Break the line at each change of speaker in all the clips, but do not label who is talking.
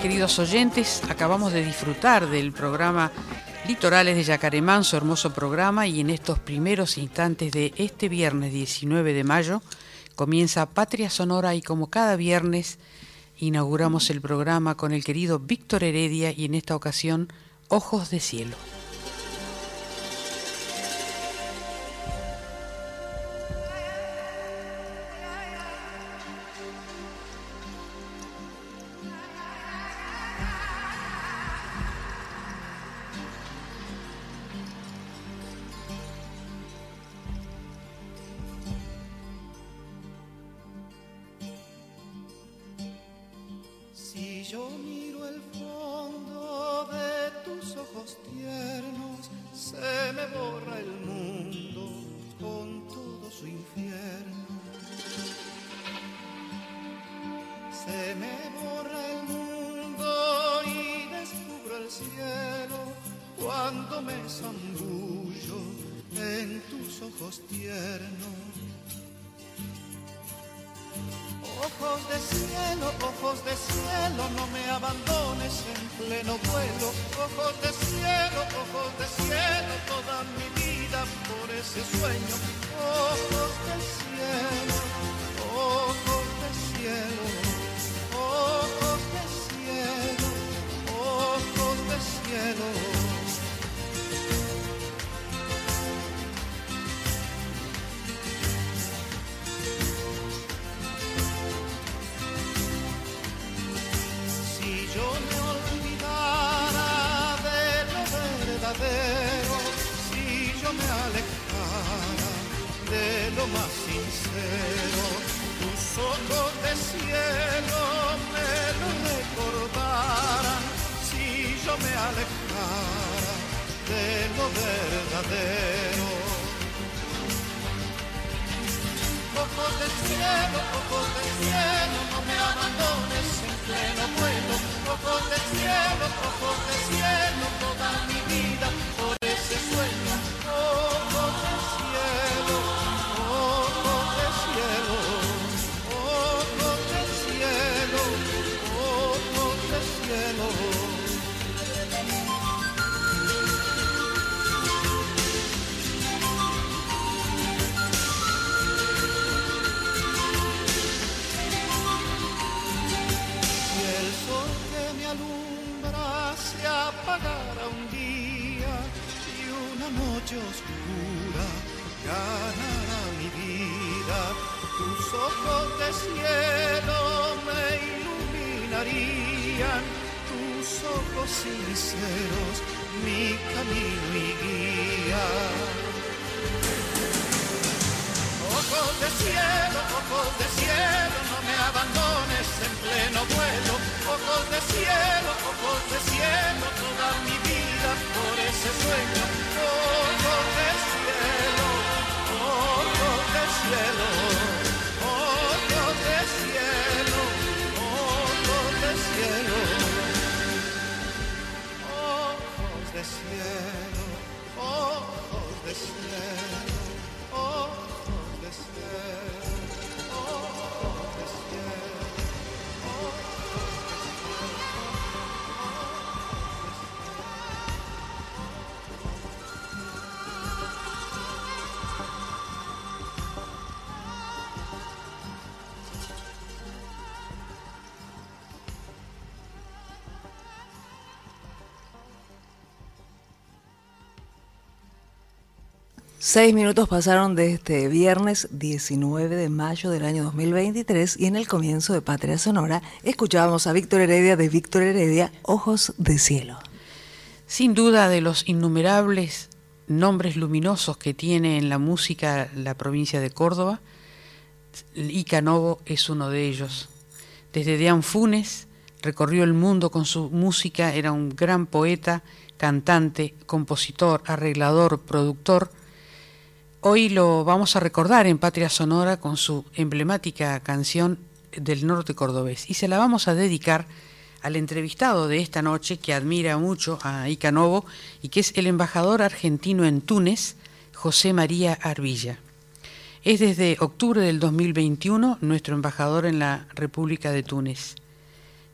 Queridos oyentes. Acabamos de disfrutar del programa Litorales de Yacaremán, su hermoso programa, y en estos primeros instantes de este viernes 19 de mayo comienza Patria Sonora y como cada viernes inauguramos el programa con el querido Víctor Heredia y en esta ocasión Ojos de Cielo. tus ojos sinceros, mi camino y guía. Ojos de cielo, ojos de cielo, no me abandones en pleno vuelo. Ojos de cielo, ojos de cielo, toda mi vida por ese sueño oh, oh, listen. Seis minutos pasaron de este viernes 19 de mayo del año 2023 y en el comienzo de Patria Sonora escuchábamos a Víctor Heredia de Víctor Heredia, Ojos de Cielo. Sin duda de los innumerables
nombres luminosos que tiene en la música la provincia de Córdoba, Ica Novo es uno de ellos. Desde Dean Funes recorrió el mundo con su música, era un gran poeta, cantante, compositor, arreglador, productor. Hoy lo vamos a recordar en Patria Sonora con su emblemática canción del norte cordobés y se la vamos a dedicar al entrevistado de esta noche que admira mucho a Ica Novo y que es el embajador argentino en Túnez, José María Arvilla. Es desde octubre del 2021 nuestro embajador en la República de Túnez.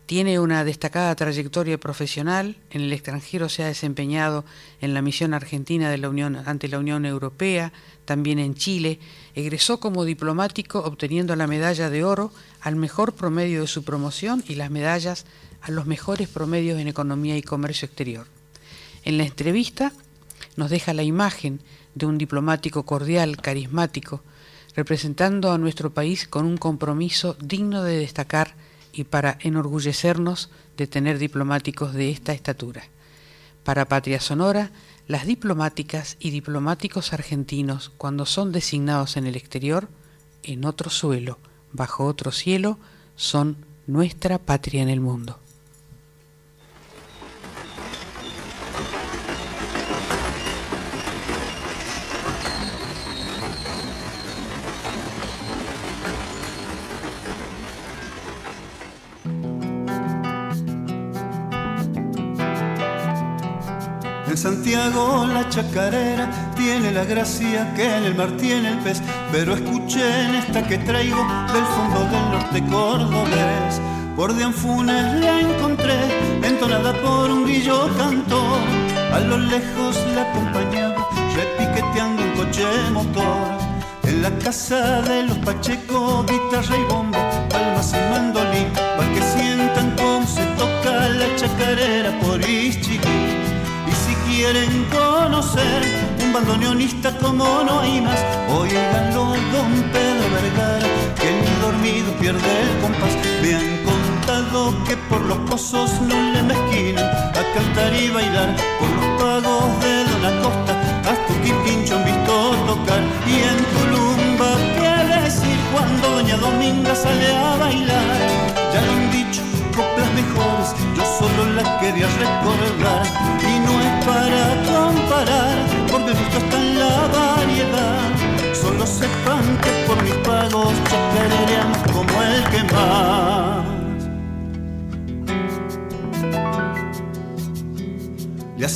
Tiene una destacada trayectoria profesional, en el extranjero se ha desempeñado en la misión argentina ante la Unión Europea, también en Chile, egresó como diplomático obteniendo la medalla de oro al mejor promedio de su promoción y las medallas a los mejores promedios en economía y comercio exterior. En la entrevista nos deja la imagen de un diplomático cordial, carismático, representando a nuestro país con un compromiso digno de destacar y para enorgullecernos de tener diplomáticos de esta estatura. Para Patria Sonora, las diplomáticas y diplomáticos argentinos, cuando son designados en el exterior, en otro suelo, bajo otro cielo, son nuestra patria en el mundo.
Santiago la chacarera tiene la gracia que en el mar tiene el pez, pero escuchen esta que traigo del fondo del norte cordobés. Por de Anfunes la encontré, entonada por un grillo cantor. A lo lejos la acompañaba, repiqueteando un coche motor. En la casa de los Pacheco, guitarra y bombo, palmas y mandolín, para que sientan cómo se toca la chacarera por Ischigui quieren conocer un bandoneonista como no hay más, oiganlo don Pedro Vergara, que ni dormido pierde el compás. Me han contado que por los pozos no le mezquinan a cantar y bailar, por los pagos de Don Acosta, hasta un pincho han visto tocar. Y en Tulumba, ¿qué decir cuando Doña Dominga sale a bailar? Ya lo han dicho coplas mejores, yo solo las quería recordar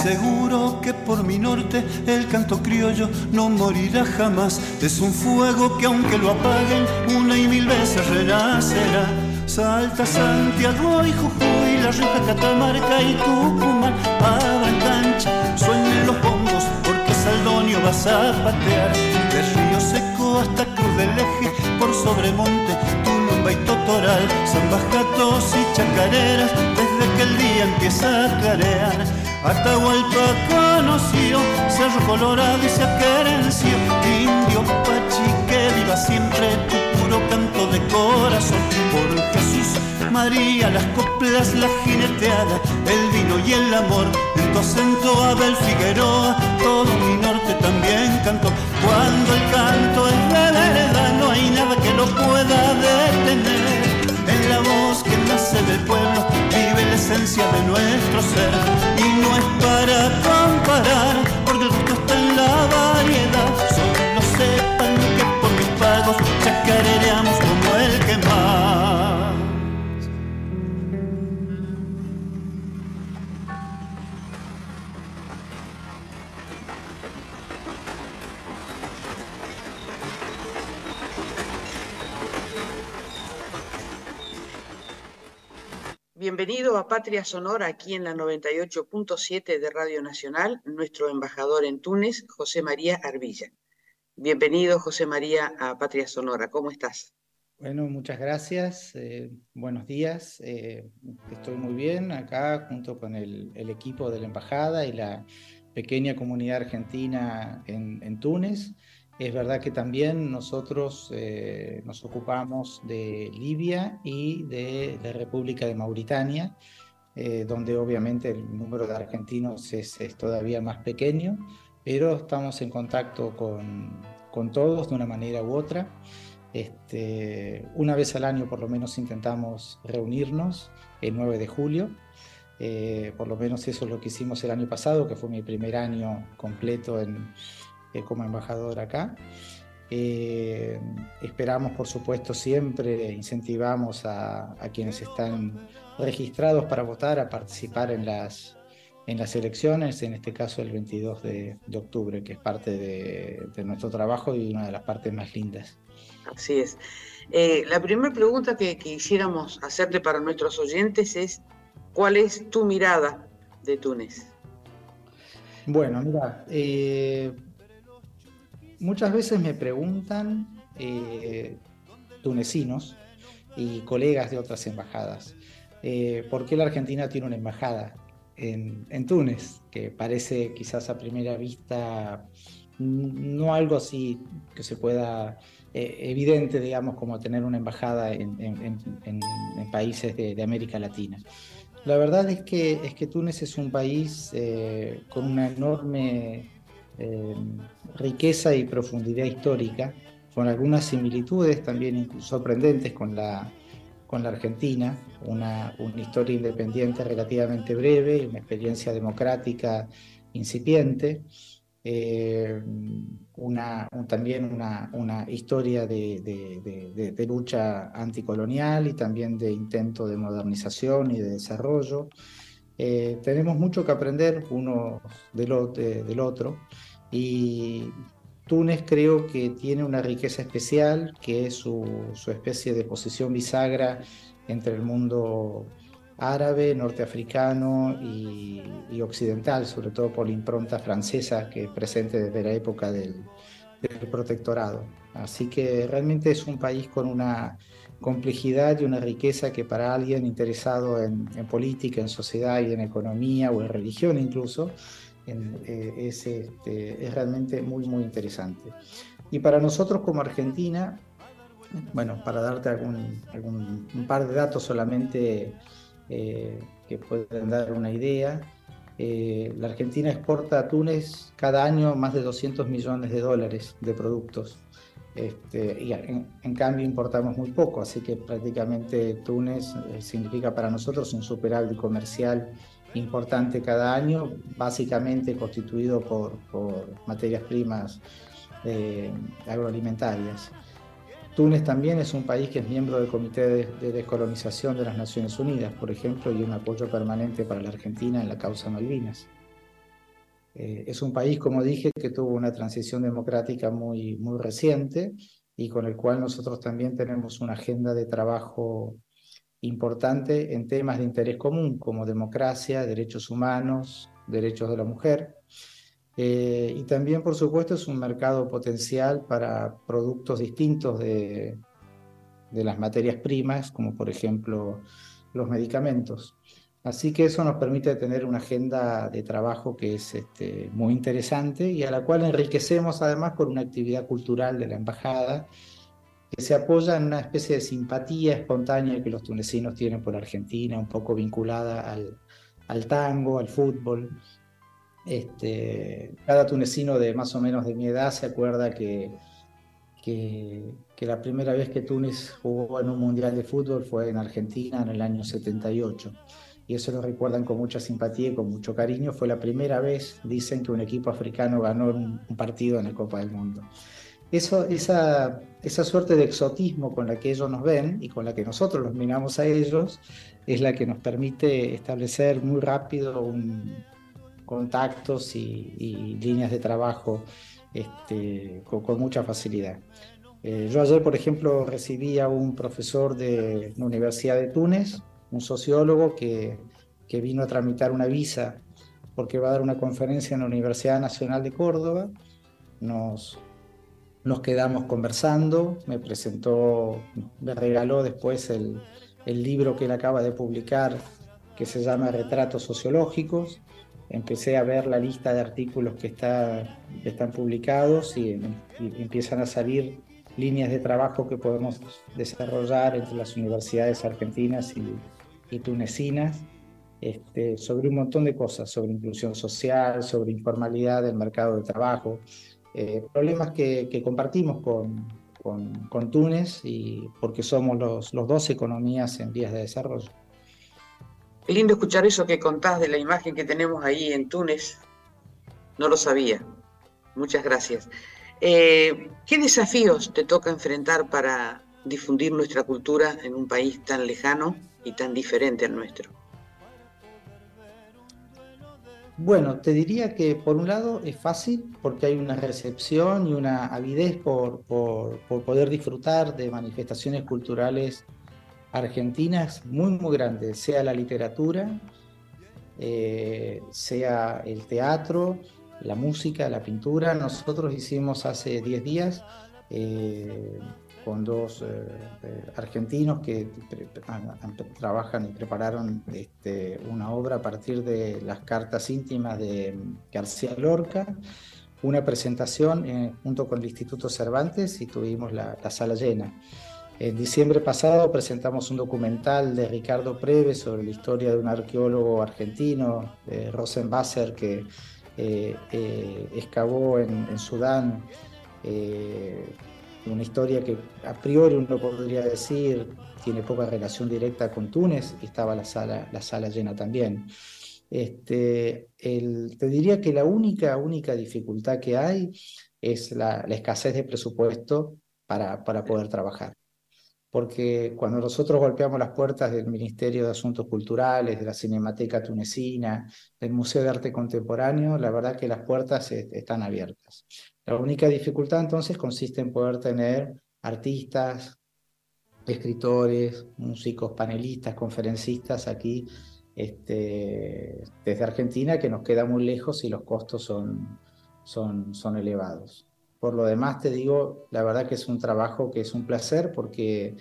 Le aseguro que por mi norte el canto criollo no morirá jamás. Es un fuego que aunque lo apaguen una y mil veces renacerá. Salta Santiago y Jujuy, La Rioja, Catamarca y Tucumán. Abran cancha, sueñen los bombos Porque Saldonio vas a patear De Río Seco hasta Cruz del Eje Por Sobremonte, Tulumba y Totoral. San y Chacareras Desde que el día empieza a clarear Atahualpa conoció Cerro Colorado y se aquerenció. Indio Pachi que viva siempre tu puro canto de corazón. Por Jesús, María, las coplas, la jineteada El vino y el amor. En tu acento Abel Figueroa Todo mi norte también cantó. Cuando el canto es de verdad No hay nada que lo pueda detener. En la voz que nace del pueblo esencia de nuestro ser. Y no es para comparar Porque el gusto está en la variedad. Solo sepan que por mis pagos Chacareamos
Bienvenido a Patria Sonora aquí en la 98.7 de Radio Nacional, nuestro embajador en Túnez, José María Arvilla. Bienvenido, José María, a Patria Sonora. ¿Cómo estás?
Bueno, muchas gracias. Eh, buenos días. Eh, estoy muy bien acá junto con el, equipo de la embajada y la pequeña comunidad argentina en Túnez. Es verdad que también nosotros eh, nos ocupamos de Libia y de la República de Mauritania, eh, donde obviamente el número de argentinos es, todavía más pequeño, pero estamos en contacto con, con todos de una manera u otra. Este, una vez al año por lo menos intentamos reunirnos el 9 de julio. Eh, por lo menos eso es lo que hicimos el año pasado, que fue mi primer año completo en, eh, como embajador acá. Eh, esperamos, por supuesto, siempre incentivamos a, quienes están registrados para votar a participar en las, en las elecciones, en este caso el 22 de, octubre, que es parte de, nuestro trabajo y una de las partes más lindas.
Así es. Eh, la primera pregunta que, quisiéramos hacerte para nuestros oyentes es, ¿cuál es tu mirada de Túnez?
Bueno, mira, eh, muchas veces me preguntan eh, tunecinos y colegas de otras embajadas, eh, ¿por qué la Argentina tiene una embajada en, Túnez? Que parece quizás a primera vista no algo así que se pueda eh, evidente, digamos, como tener una embajada en, países de, América Latina. La verdad es que, es que Túnez es un país con una enorme eh, riqueza y profundidad histórica, con algunas similitudes también sorprendentes con la, con la Argentina, una, una historia independiente relativamente breve, una experiencia democrática incipiente, eh, una, también una, una historia de, de, lucha anticolonial y también de intento de modernización y de desarrollo. Eh, tenemos mucho que aprender uno del, del otro y Túnez creo que tiene una riqueza especial, que es su, especie de posición bisagra entre el mundo árabe, norteafricano y, occidental, sobre todo por la impronta francesa que es presente desde la época del, protectorado. Así que realmente es un país con una complejidad y una riqueza que para alguien interesado en política, en sociedad y en economía o en religión incluso, eh, es, este, es realmente muy, muy interesante. Y para nosotros como Argentina, bueno, para darte algún, algún un par de datos solamente eh, que pueden dar una idea, eh, la Argentina exporta a Túnez cada año más de 200 millones de dólares de productos. Este, y en, cambio importamos muy poco, así que prácticamente Túnez significa para nosotros un superávit comercial importante cada año, básicamente constituido por, materias primas eh, agroalimentarias. Túnez también es un país que es miembro del Comité de, Descolonización de las Naciones Unidas, por ejemplo, y un apoyo permanente para la Argentina en la causa Malvinas. Eh, es un país, como dije, que tuvo una transición democrática muy, muy reciente y con el cual nosotros también tenemos una agenda de trabajo importante en temas de interés común como democracia, derechos humanos, derechos de la mujer. Eh, y también, por supuesto, es un mercado potencial para productos distintos de, de las materias primas, como por ejemplo los medicamentos. Así que eso nos permite tener una agenda de trabajo que es este, muy interesante y a la cual enriquecemos además por una actividad cultural de la embajada que se apoya en una especie de simpatía espontánea que los tunecinos tienen por Argentina, un poco vinculada al, tango, al fútbol. Este, cada tunecino de más o menos de mi edad se acuerda que, que, la primera vez que Túnez jugó en un mundial de fútbol fue en Argentina en el año 78. Y eso lo recuerdan con mucha simpatía y con mucho cariño. Fue la primera vez, dicen, que un equipo africano ganó un partido en la Copa del Mundo eso, esa, esa suerte de exotismo con la que ellos nos ven y con la que nosotros los miramos a ellos es la que nos permite establecer muy rápido contactos y, líneas de trabajo este, con, mucha facilidad. Eh, yo ayer, por ejemplo, recibí a un profesor de la Universidad de Túnez, un sociólogo que, que vino a tramitar una visa porque va a dar una conferencia en la Universidad Nacional de Córdoba. Nos, nos quedamos conversando, me presentó, me regaló después el, libro que él acaba de publicar que se llama Retratos Sociológicos. Empecé a ver la lista de artículos que, está, están publicados y, empiezan a salir líneas de trabajo que podemos desarrollar entre las universidades argentinas y, tunecinas. este, sobre un montón de cosas, sobre inclusión social, sobre informalidad del mercado de trabajo, eh, problemas que, compartimos con, con, Túnez y porque somos los, los dos economías en vías de desarrollo.
Qué lindo escuchar eso que contás de la imagen que tenemos ahí en Túnez. No lo sabía. Muchas gracias. Eh, ¿Qué desafíos te toca enfrentar para difundir nuestra cultura en un país tan lejano y tan diferente al nuestro?
Bueno, te diría que por un lado es fácil porque hay una recepción y una avidez por, poder disfrutar de manifestaciones culturales argentinas muy, muy grandes, sea la literatura, eh, sea el teatro, la música, la pintura. Nosotros hicimos hace 10 días eh, con dos eh, argentinos que trabajan y prepararon este, una obra a partir de las cartas íntimas de García Lorca, una presentación eh, junto con el Instituto Cervantes y tuvimos la, sala llena. En diciembre pasado presentamos un documental de Ricardo Preve sobre la historia de un arqueólogo argentino, Rosenbasser, que eh, excavó en, en Sudán una historia que a priori uno podría decir tiene poca relación directa con Túnez, y estaba la sala, la sala llena también. Este, el, te diría que la única, única dificultad que hay es la, escasez de presupuesto para, para poder trabajar. Porque cuando nosotros golpeamos las puertas del Ministerio de Asuntos Culturales, de la Cinemateca Tunecina, del Museo de Arte Contemporáneo, la verdad que las puertas están abiertas. La única dificultad entonces consiste en poder tener artistas, escritores, músicos, panelistas, conferencistas aquí este, desde Argentina, que nos queda muy lejos y los costos son, son, elevados. Por lo demás, te digo, la verdad que es un trabajo que es un placer porque,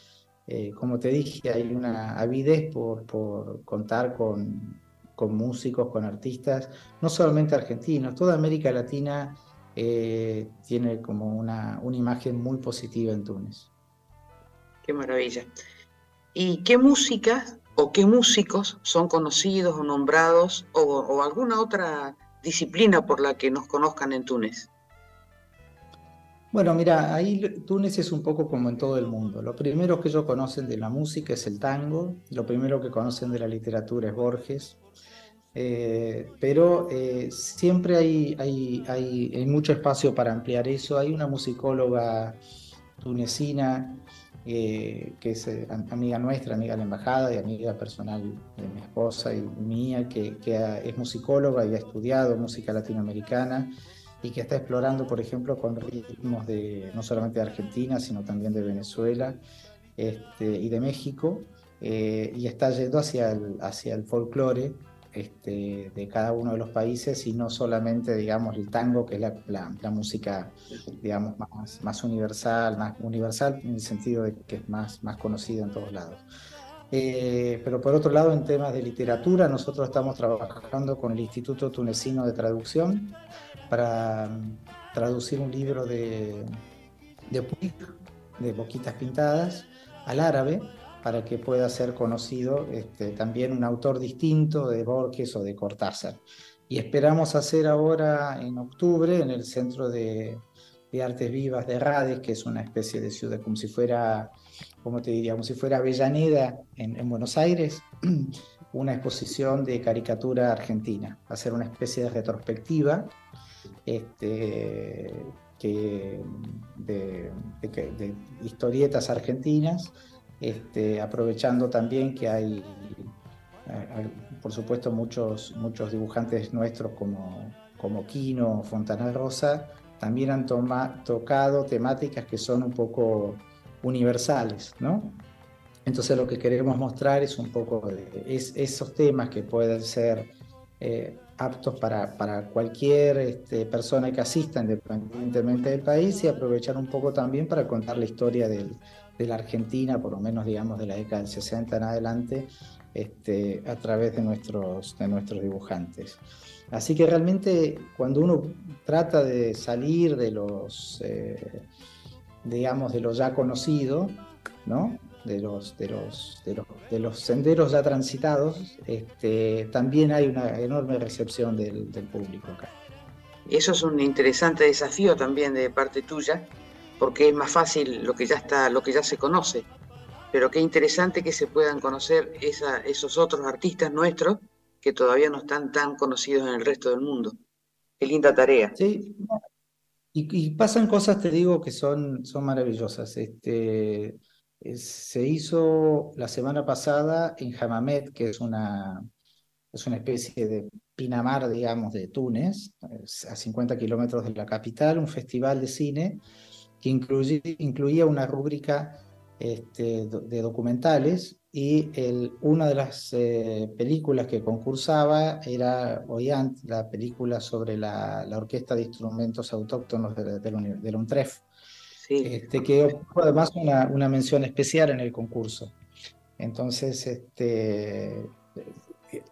eh, como te dije, hay una avidez por, por contar con, con músicos, con artistas, no solamente argentinos, toda América Latina eh, tiene como una, una imagen muy positiva en Túnez.
Qué maravilla. ¿Y qué músicas o qué músicos son conocidos o nombrados o, alguna otra disciplina por la que nos conozcan en Túnez?
Bueno, mira, ahí Túnez es un poco como en todo el mundo. Lo primero que ellos conocen de la música es el tango, lo primero que conocen de la literatura es Borges, eh, pero eh, siempre hay, hay, hay, mucho espacio para ampliar eso. Hay una musicóloga tunecina eh, que es amiga nuestra, amiga de la embajada y amiga personal de mi esposa y mía, que, es musicóloga y ha estudiado música latinoamericana y que está explorando, por ejemplo, con ritmos de no solamente de Argentina, sino también de Venezuela este, y de México, y está yendo hacia el, hacia el folclore este, de cada uno de los países y no solamente, digamos, el tango, que es la, música, digamos, más, más, universal, más universal en el sentido de que es más, más conocida en todos lados. Eh, pero por otro lado, en temas de literatura, nosotros estamos trabajando con el Instituto Tunecino de Traducción para mm, traducir un libro de, de de Boquitas Pintadas, al árabe, para que pueda ser conocido este, también un autor distinto de Borges o de Cortázar. Y esperamos hacer ahora en octubre en el Centro de, Artes Vivas de Rades, que es una especie de ciudad como si fuera, como te diría, como si fuera Avellaneda en, Buenos Aires, una exposición de caricatura argentina, hacer una especie de retrospectiva este, que, de, de historietas argentinas este, aprovechando también que hay, eh, por supuesto, muchos, muchos dibujantes nuestros como, como Quino, Fontana Rosa, también han tocado temáticas que son un poco universales, ¿no? Entonces lo que queremos mostrar es un poco de, esos temas que pueden ser eh, aptos para, para cualquier este, persona que asista independientemente del país y aprovechar un poco también para contar la historia del, de la Argentina, por lo menos digamos de la década del 60 en adelante, este, a través de nuestros, de nuestros dibujantes. Así que realmente cuando uno trata de salir de los, eh, digamos, de lo ya conocido, ¿no? de los, de los, de los, senderos ya transitados, este, también hay una enorme recepción del, público acá.
Eso es un interesante desafío también de parte tuya, porque es más fácil lo que ya está, lo que ya se conoce. Pero qué interesante que se puedan conocer esos otros artistas nuestros que todavía no están tan conocidos en el resto del mundo. Qué linda tarea.
Sí, y, pasan cosas, te digo, que son, son maravillosas. Este, se hizo la semana pasada en Hamamet, que es una, es una especie de Pinamar, digamos, de Túnez, a 50 kilómetros de la capital, un festival de cine que incluía una rúbrica este, de documentales y el, una de las eh, películas que concursaba era Oyant, la película sobre la, la Orquesta de Instrumentos Autóctonos de, de, la UNTREF, este, que obtuvo además una, una, mención especial en el concurso. Entonces, este,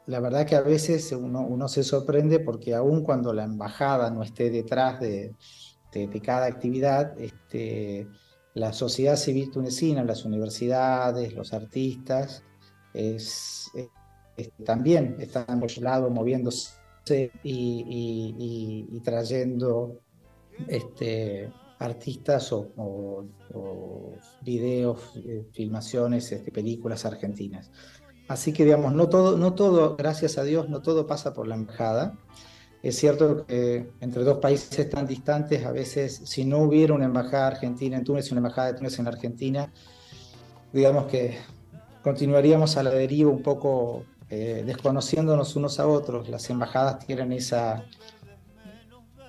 la verdad que a veces uno, uno se sorprende porque aun cuando la embajada no esté detrás de, de cada actividad, este, la sociedad civil tunecina, las universidades, los artistas, también están por su lado moviéndose y, trayendo este, artistas o, videos, eh, filmaciones, este, películas argentinas. Así que, digamos, no todo, no todo, gracias a Dios, no todo pasa por la embajada. Es cierto que entre dos países tan distantes, a veces, si no hubiera una embajada argentina en Túnez y una embajada de Túnez en Argentina, digamos que continuaríamos a la deriva un poco eh, desconociéndonos unos a otros. Las embajadas tienen esa,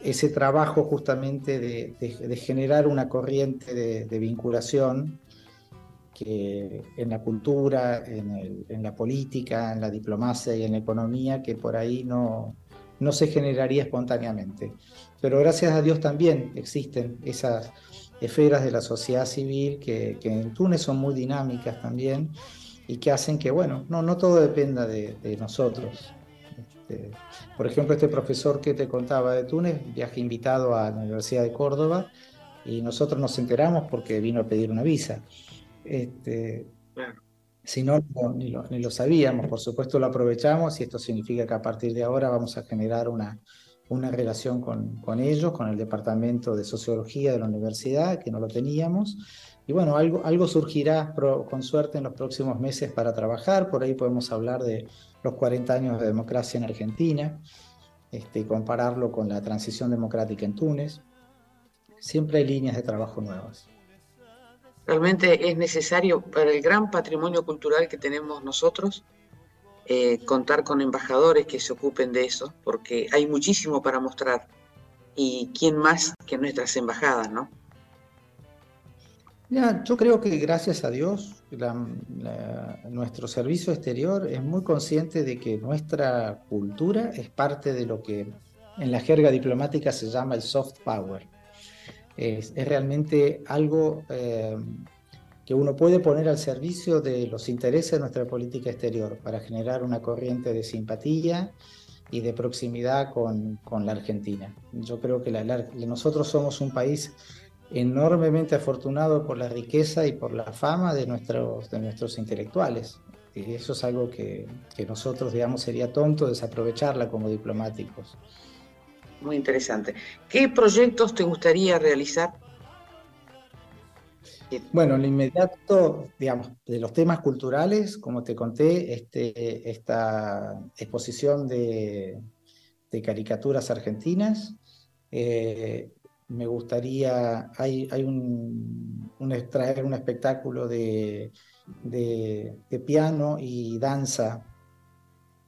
ese trabajo justamente de, generar una corriente de, vinculación que en la cultura, en, en, la política, en la diplomacia y en la economía, que por ahí no, no se generaría espontáneamente. Pero gracias a Dios también existen esas esferas de la sociedad civil que, en Túnez son muy dinámicas también y que hacen que, bueno, no, todo dependa de, nosotros. Este, por ejemplo, este profesor que te contaba de Túnez, viaje invitado a la Universidad de Córdoba y nosotros nos enteramos porque vino a pedir una visa. Este, si no, ni lo, sabíamos, por supuesto lo aprovechamos y esto significa que a partir de ahora vamos a generar una, una relación con, con, ellos, con el Departamento de Sociología de la Universidad, que no lo teníamos. Y bueno, algo, algo surgirá con suerte en los próximos meses para trabajar. Por ahí podemos hablar de los 40 años de democracia en Argentina este, compararlo con la transición democrática en Túnez. Siempre hay líneas de trabajo nuevas.
Realmente es necesario para el gran patrimonio cultural que tenemos nosotros eh, contar con embajadores que se ocupen de eso, porque hay muchísimo para mostrar. ¿Y quién más que nuestras embajadas, no?
Ya, yo creo que gracias a Dios nuestro servicio exterior es muy consciente de que nuestra cultura es parte de lo que en la jerga diplomática se llama el soft power es, realmente algo eh, que uno puede poner al servicio de los intereses de nuestra política exterior para generar una corriente de simpatía y de proximidad con, con la Argentina. Yo creo que nosotros somos un país enormemente afortunado por la riqueza y por la fama de nuestros, de nuestros intelectuales. Y eso es algo que, que nosotros, digamos, sería tonto desaprovecharla como diplomáticos
muy interesante. ¿Qué proyectos te gustaría realizar?
Bueno, en lo inmediato, digamos, de los temas culturales, como te conté, este, esta exposición de, caricaturas argentinas. Eh, me gustaría, hay, hay un, traer un espectáculo de, piano y danza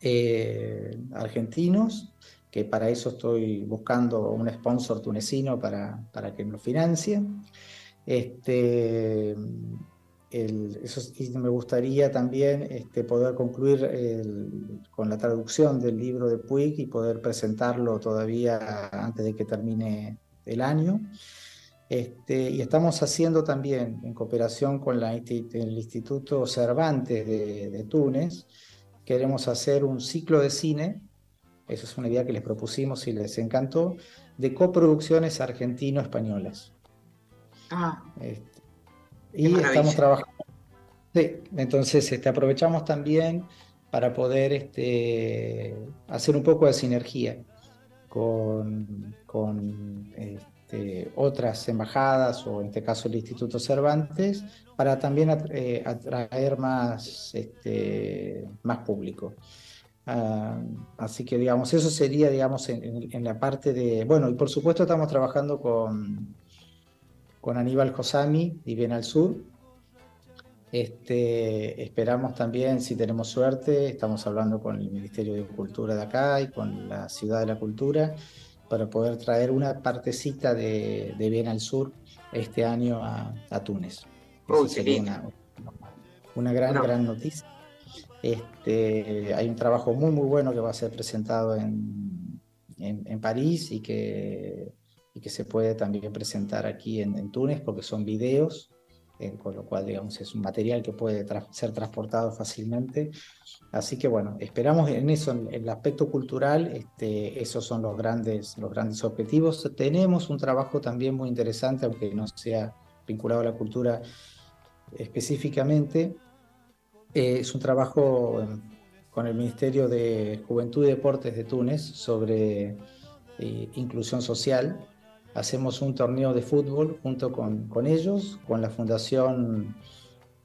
eh, argentinos que para eso estoy buscando un sponsor tunecino para, para que me lo financie. Este, eso, me gustaría también este, poder concluir con la traducción del libro de Puig y poder presentarlo todavía antes de que termine el año. Este, y estamos haciendo también, en cooperación con la, el Instituto Cervantes de, de Túnez, queremos hacer un ciclo de cine esa es una idea que les propusimos y les encantó, de coproducciones argentino-españolas.
Ah.
Este, y estamos trabajando, Sí, entonces este, aprovechamos también para poder este, hacer un poco de sinergia con, con este, otras embajadas o en este caso el Instituto Cervantes para también eh, atraer más, este, más público. Ah, así que, digamos, eso sería, digamos, en, la parte de... Bueno, y por supuesto estamos trabajando con, con Aníbal Josami y Bien al Sur. Este, esperamos también, si tenemos suerte, estamos hablando con el Ministerio de Cultura de acá y con la Ciudad de la Cultura para poder traer una partecita de, Bien al Sur este año a, Túnez. Sería una, una, gran, gran noticia. Este, hay un trabajo muy, muy bueno que va a ser presentado en, en, París y que, y que se puede también presentar aquí en, Túnez porque son videos, eh, con lo cual, digamos, es un material que puede ser transportado fácilmente. Así que, bueno, esperamos en eso, en, el aspecto cultural, este, esos son los grandes, los grandes objetivos. Tenemos un trabajo también muy interesante, aunque no sea vinculado a la cultura específicamente, eh, es un trabajo em, con el Ministerio de Juventud y Deportes de Túnez sobre eh, inclusión social. Hacemos un torneo de fútbol junto con, con ellos, con la Fundación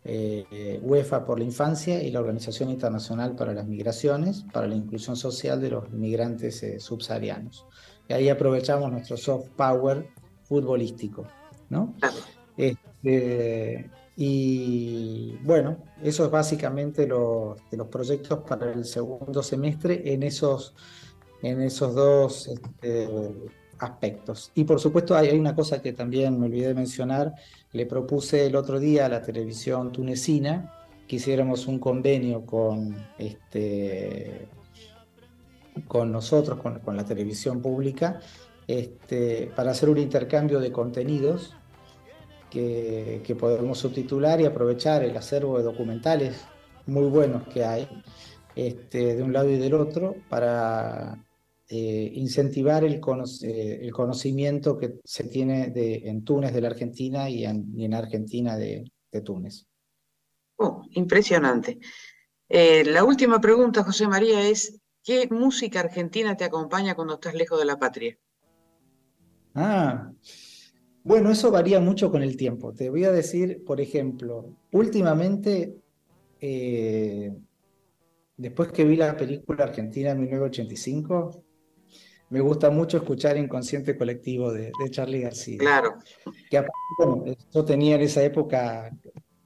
eh, UEFA por la Infancia y la Organización Internacional para las Migraciones, para la inclusión social de los migrantes subsaharianos. Y ahí aprovechamos nuestro soft power futbolístico. ¿no? Este, y bueno, eso es básicamente los, los proyectos para el segundo semestre en esos, en esos dos este, aspectos. Y por supuesto hay, una cosa que también me olvidé de mencionar, le propuse el otro día a la televisión tunecina que hiciéramos un convenio con, este, con nosotros, con, con la televisión pública, este, para hacer un intercambio de contenidos que, podemos subtitular y aprovechar el acervo de documentales muy buenos que hay este, de un lado y del otro para eh, incentivar el, eh, el, conocimiento que se tiene de, en Túnez de la Argentina y en, Argentina de, Túnez.
Oh, impresionante. Eh, la última pregunta, José María, es, ¿qué música argentina te acompaña cuando estás lejos de la patria?
Ah, bueno, eso varía mucho con el tiempo. Te voy a decir, por ejemplo, últimamente, eh, después que vi la película Argentina en 1985, me gusta mucho escuchar Inconsciente Colectivo de, Charlie García.
Claro.
Que yo tenía en esa época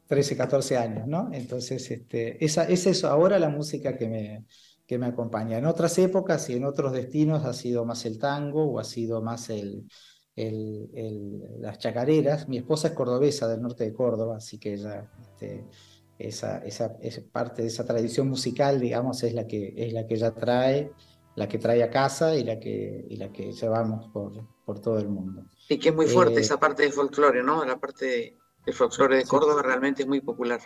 13, 14 años, ¿no? Entonces, este, esa, es eso ahora la música que me, que me acompaña. En otras épocas y en otros destinos ha sido más el tango o ha sido más el, las chacareras. Mi esposa es cordobesa del norte de Córdoba, así que ella, este, esa, esa, parte de esa tradición musical, digamos, es la que, es la que ella trae, la que trae a casa y la que, y la que llevamos por, por todo el mundo.
Y que es muy fuerte eh, esa parte de folclore, ¿no? La parte del folclore de Córdoba realmente es muy popular.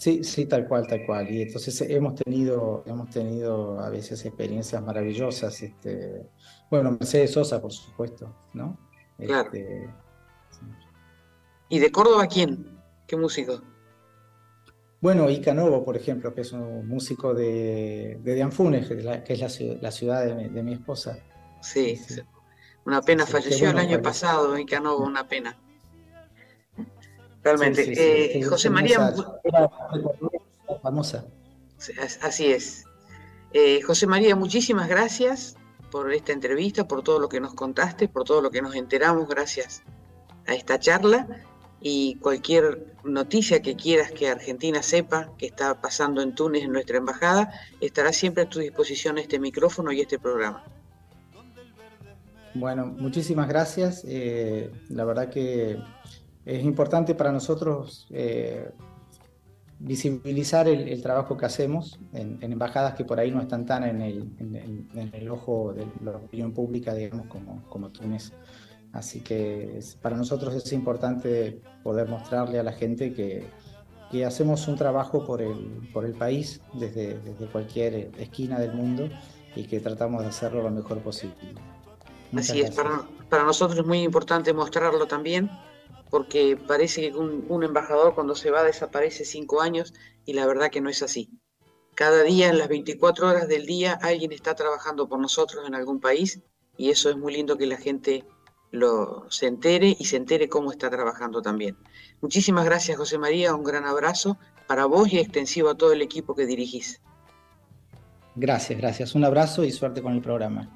Sí, sí, tal cual, tal cual. Y entonces hemos tenido, hemos tenido a veces experiencias maravillosas. Este, bueno, Mercedes Sosa, por supuesto, ¿no?
Claro. Este, ¿Y de Córdoba quién? ¿Qué músico?
Bueno, Ica Novo, por ejemplo, que es un músico de, de Dianfunes, que es la, ciudad de mi, esposa.
Sí, una pena, falleció el año pasado, Ica Novo, una pena. Realmente. Eh, José María.
Famosa.
Así es. Eh, José María, muchísimas gracias por esta entrevista, por todo lo que nos contaste, por todo lo que nos enteramos gracias a esta charla y cualquier noticia que quieras que Argentina sepa que está pasando en Túnez en nuestra embajada, estará siempre a tu disposición este micrófono y este programa.
Bueno, muchísimas gracias. Eh, la verdad que es importante para nosotros eh, visibilizar el, trabajo que hacemos en, embajadas que por ahí no están tan en el, ojo de la opinión pública, digamos, como, como Túnez. Así que para nosotros es importante poder mostrarle a la gente que, que hacemos un trabajo por el, por el país desde, desde, cualquier esquina del mundo y que tratamos de hacerlo lo mejor posible.
Así es, para, para nosotros es muy importante mostrarlo también
porque parece que un, embajador cuando se va desaparece cinco años y la verdad que no es así. Cada día, en las 24 horas del día, alguien está trabajando por nosotros en algún país y eso es muy lindo que la gente lo se entere y se entere cómo está trabajando también. Muchísimas gracias, José María, un gran abrazo para vos y extensivo a todo el equipo que dirigís.
Gracias, gracias. Un abrazo y suerte con el programa.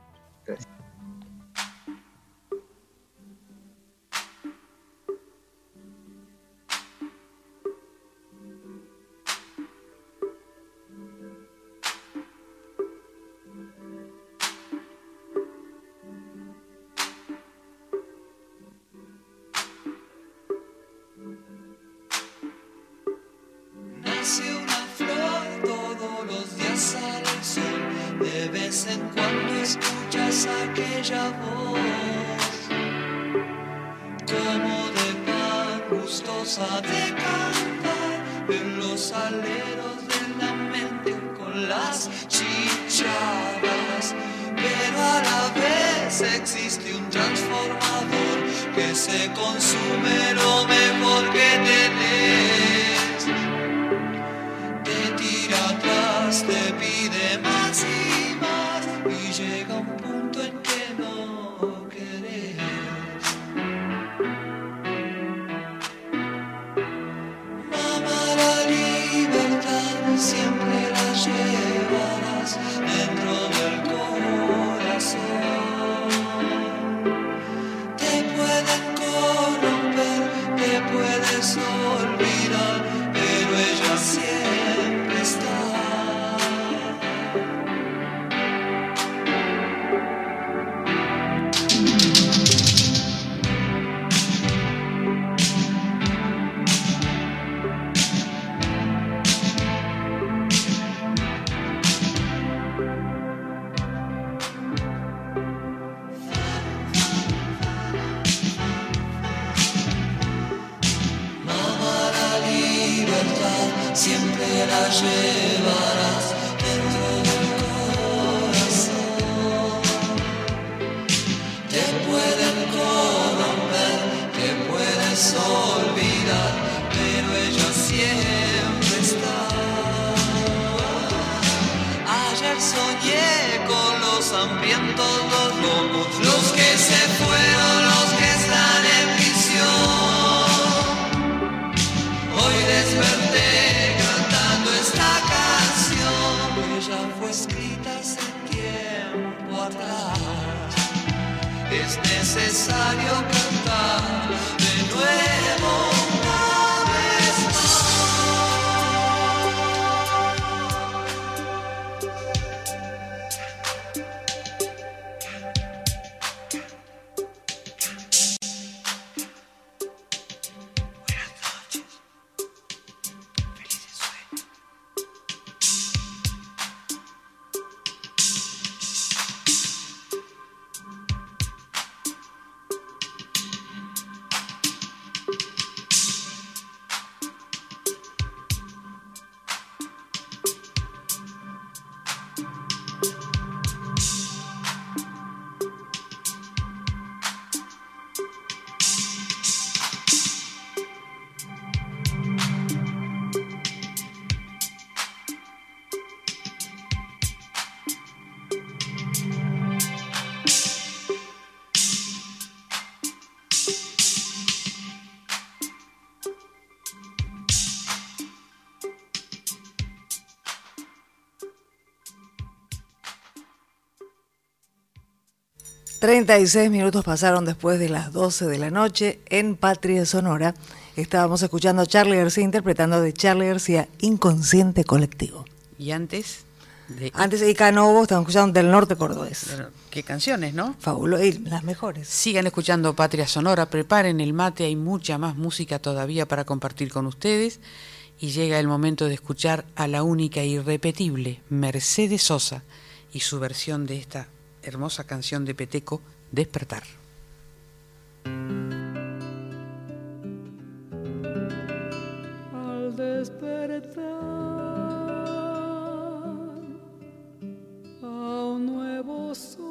Gracias.36 minutos pasaron después de las 12 de la noche en Patria Sonora. Estábamos escuchando a Charlie García interpretando de Charlie García Inconsciente Colectivo.
¿Y antes?
De... Antes de Icanovo estábamos escuchando Del Norte Cordobés.
qué canciones, ¿no?
Fabuloso, y las mejores.
Sigan escuchando Patria Sonora, preparen el mate, hay mucha más música todavía para compartir con ustedes. Y llega el momento de escuchar a la única e irrepetible Mercedes Sosa y su versión de esta hermosa canción de Peteco, Despertar.
Al despertar a un nuevo sol,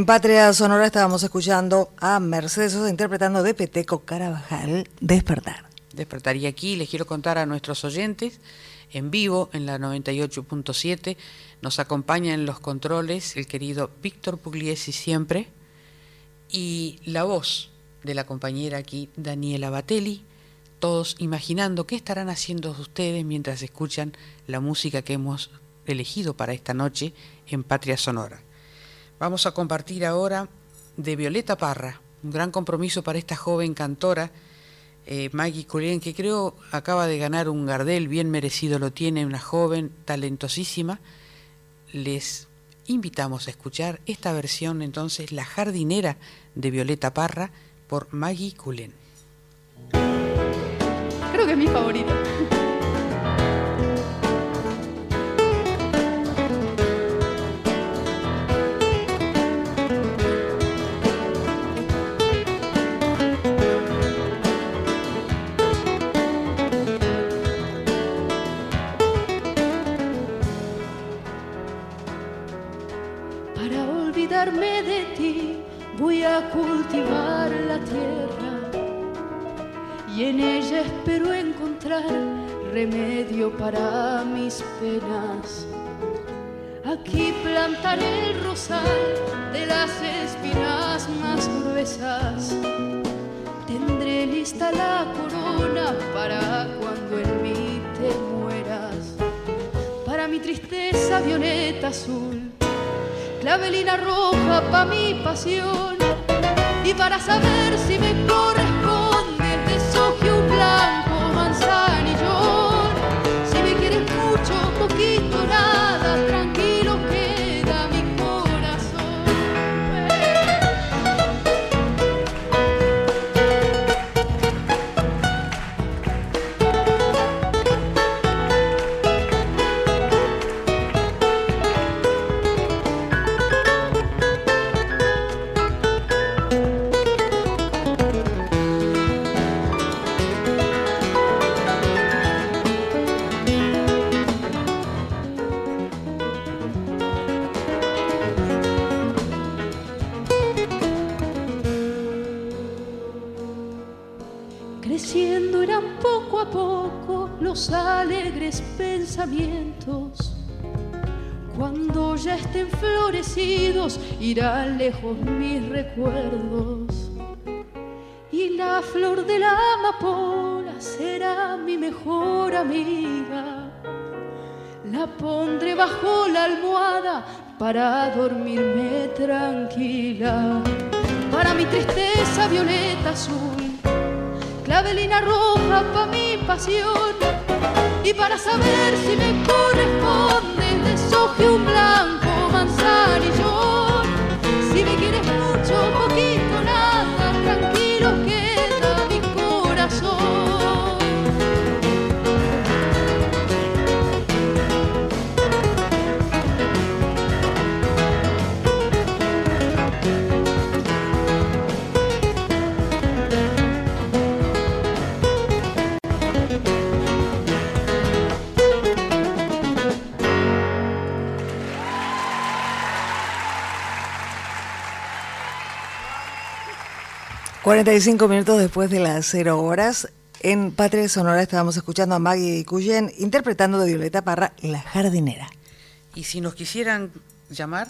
En Patria Sonora estábamos escuchando a Mercedes interpretando de Peteco Carabajal, Despertar.
Despertar. Y aquí les quiero contar a nuestros oyentes, en vivo, en la 98.7, nos acompaña en los controles el querido Víctor Pugliesi siempre, y la voz de la compañera aquí, Daniela Batelli, todos imaginando qué estarán haciendo ustedes mientras escuchan la música que hemos elegido para esta noche en Patria Sonora. Vamos a compartir ahora de Violeta Parra, un gran compromiso para esta joven cantora eh, Maggie Cullen, que creo acaba de ganar un Gardel, bien merecido lo tiene, una joven talentosísima. Les invitamos a escuchar esta versión entonces, La jardinera de Violeta Parra por Maggie Cullen.
Creo que es mi favorita. El rosal de las espinas más gruesas. Tendré lista la corona para cuando en mí te mueras. Para mi tristeza violeta azul, clavelina roja para mi pasión. Y para saber si me corresponde, lejos mis recuerdos. Y la flor de la amapola será mi mejor amiga. La pondré bajo la almohada para dormirme tranquila. Para mi tristeza violeta azul clavelina roja pa' mi pasión y para saber si me corresponde deshoje un blanco manzanillón
45 minutos después de las 0 horas, en Patria Sonora estábamos escuchando a Maggie Cuyen interpretando de Violeta Parra La Jardinera.
Y si nos quisieran llamar,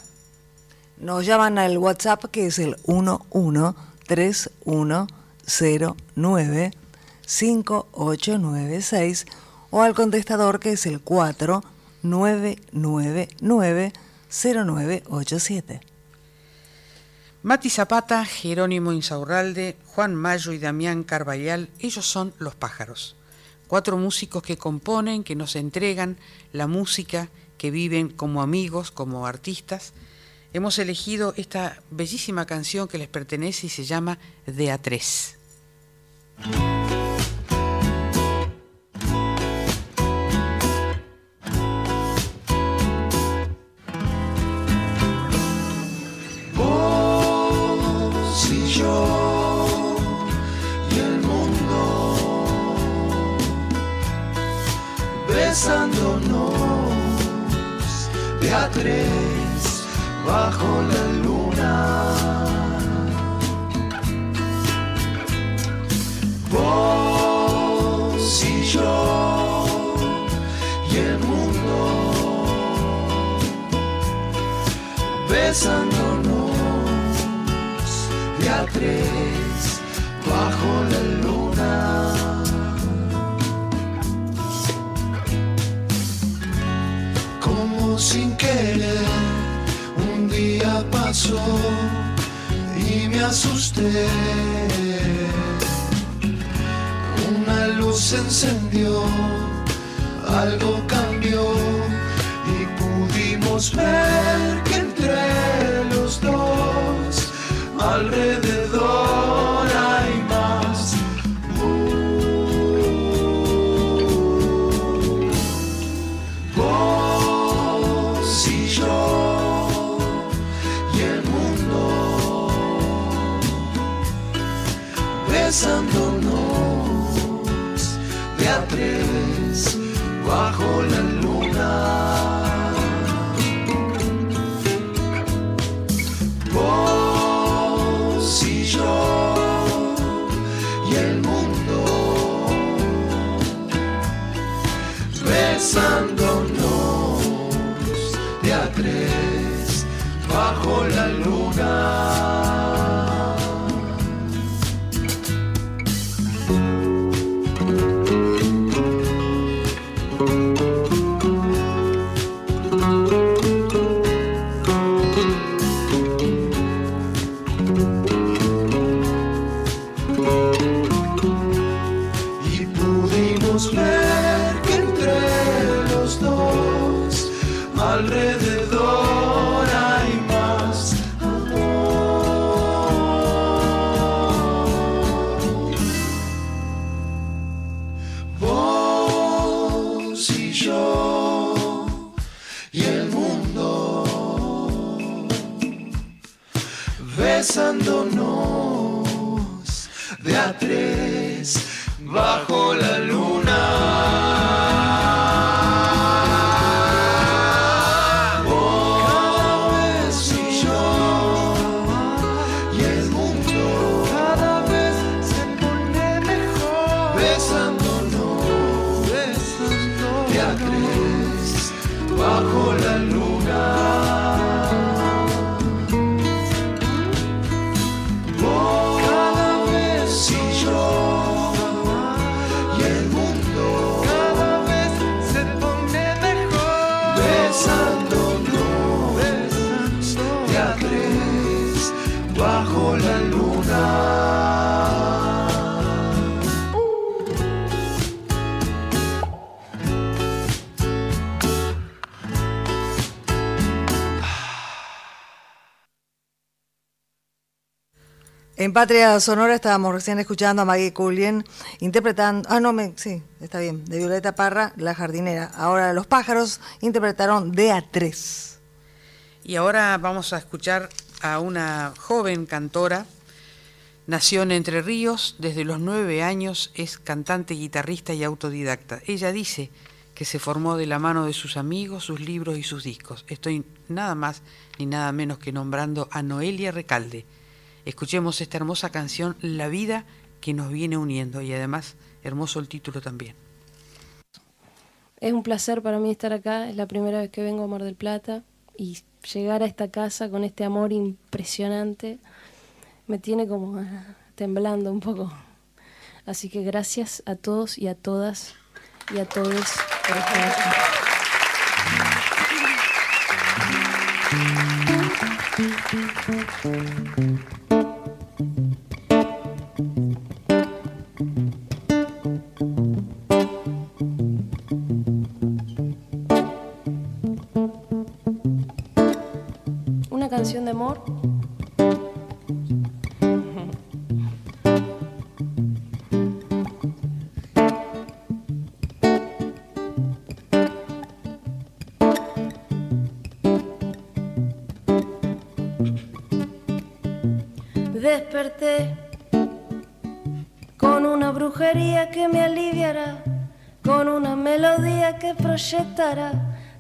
Nos llaman al WhatsApp que es el 1131095896 o al contestador que es el 49990987.
Mati Zapata, Jerónimo Insaurralde, Juan Mayo y Damián Carballal, ellos son los pájaros. Cuatro músicos que componen, que nos entregan la música, que viven como amigos, como artistas. Hemos elegido esta bellísima canción que les pertenece y se llama De
A3.
En Patria Sonora estábamos recién escuchando a Maggie Cullen interpretando, ah no, me, sí, está bien, de Violeta Parra, La jardinera. Ahora los pájaros interpretaron de a tres.
Y ahora vamos a escuchar a una joven cantora. Nació en Entre Ríos, desde los nueve años es cantante, guitarrista y autodidacta. Ella dice que se formó de la mano de sus amigos, sus libros y sus discos. Estoy nada más ni nada menos que nombrando a Noelia Recalde. Escuchemos esta hermosa canción, La vida que nos viene uniendo, y además hermoso el título también.
Es un placer para mí estar acá, es la primera vez que vengo a Mar del Plata y llegar a esta casa con este amor impresionante me tiene como ah, temblando un poco. Así que gracias a todos y a todas y a todos por estar aquí. Thank you.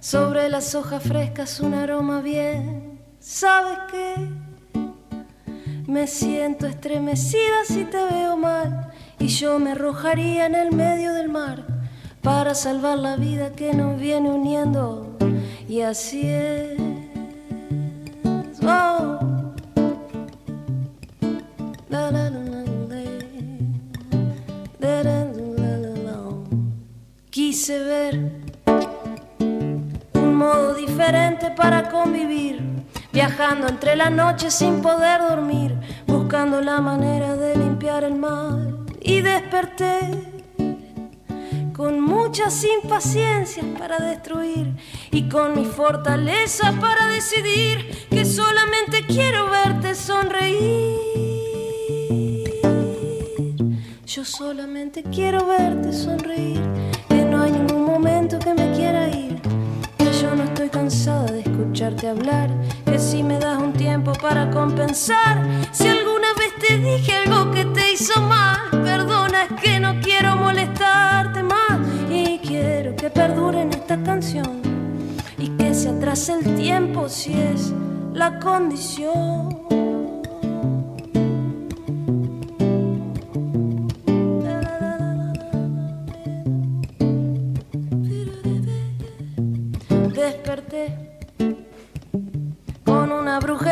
Sobre las hojas frescas un aroma bien. ¿Sabes qué? Me siento estremecida si te veo mal y yo me arrojaría en el medio del mar para salvar la vida que nos viene uniendo y así es. Oh. La, la. Quise ver modo diferente para convivir, viajando entre la noche sin poder dormir, buscando la manera de limpiar el mal. Y desperté con muchas impaciencias para destruir y con mi fortaleza para decidir que solamente quiero verte sonreír. Yo solamente quiero verte sonreír, que no hay ningún momento que me quiera ir, estoy cansada de escucharte hablar, que si me das un tiempo para compensar, si alguna vez te dije algo que te hizo mal, perdona es que no quiero molestarte más y quiero que perdure en esta canción y que se atrase el tiempo si es la condición.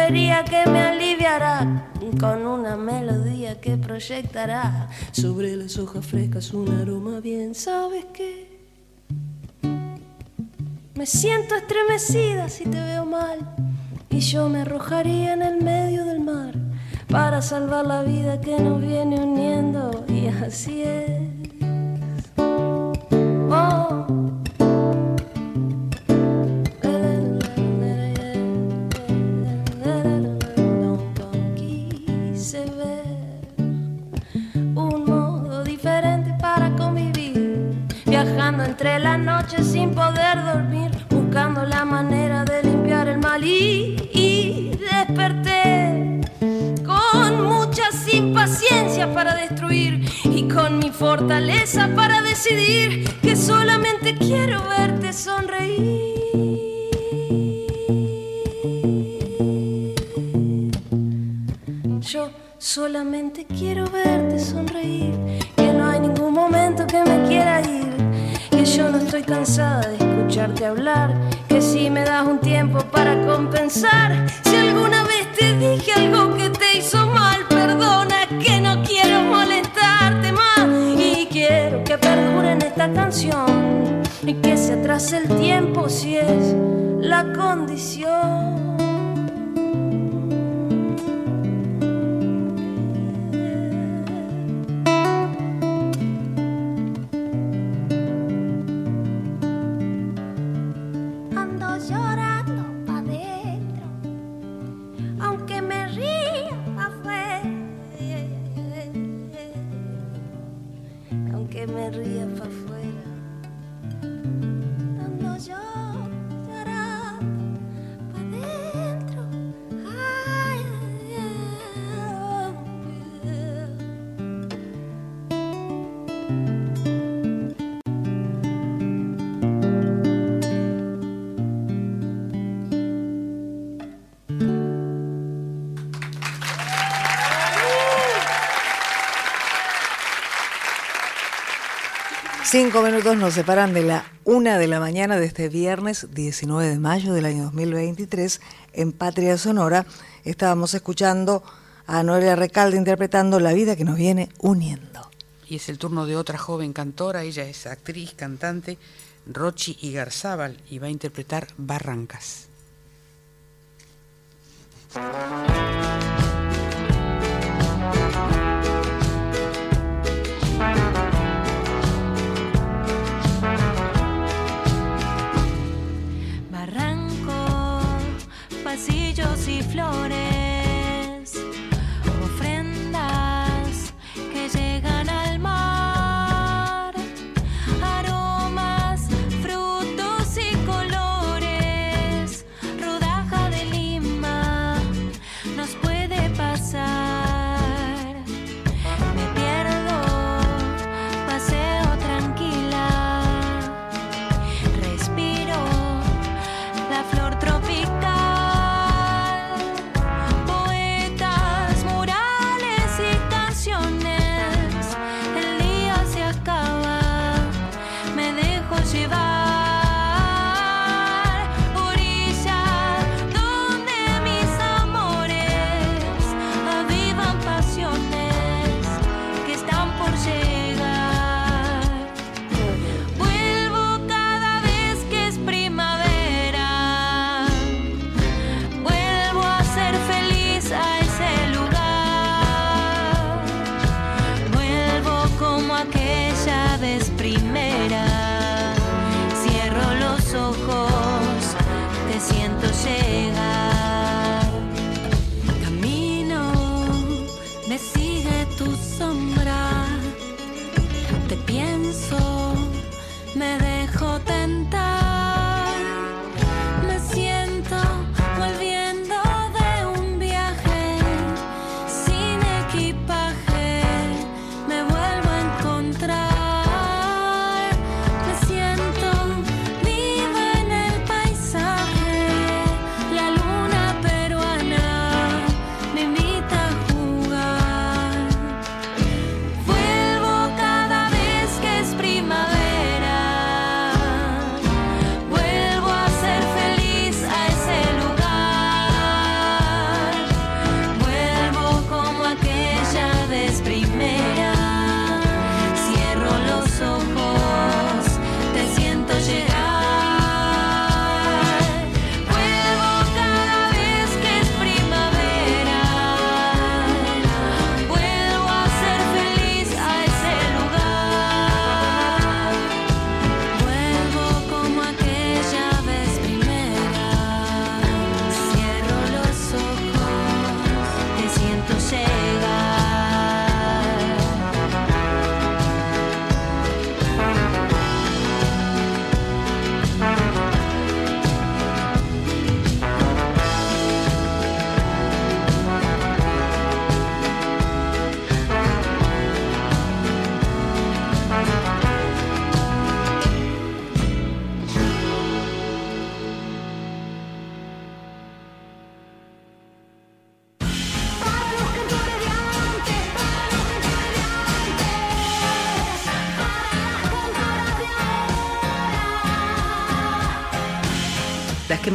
Que me aliviará, con una melodía que proyectará sobre las hojas frescas un aroma bien. ¿Sabes qué? Me siento estremecida si te veo mal y yo me arrojaría en el medio del mar para salvar la vida que nos viene uniendo y así es. Oh. Entre las noches sin poder dormir, buscando la manera de limpiar el mal y, y desperté con muchas impaciencias para destruir y con mi fortaleza para decidir que solamente quiero verte sonreír.
Nos separan de la una de la mañana de este viernes 19 de mayo del año 2023 en Patria Sonora. Estábamos escuchando a Noelia Recalde interpretando La vida que nos viene uniendo.
Y es el turno de otra joven cantora, ella es actriz, cantante, Rochi Igarzábal, y va a interpretar Barrancas.
Y flores,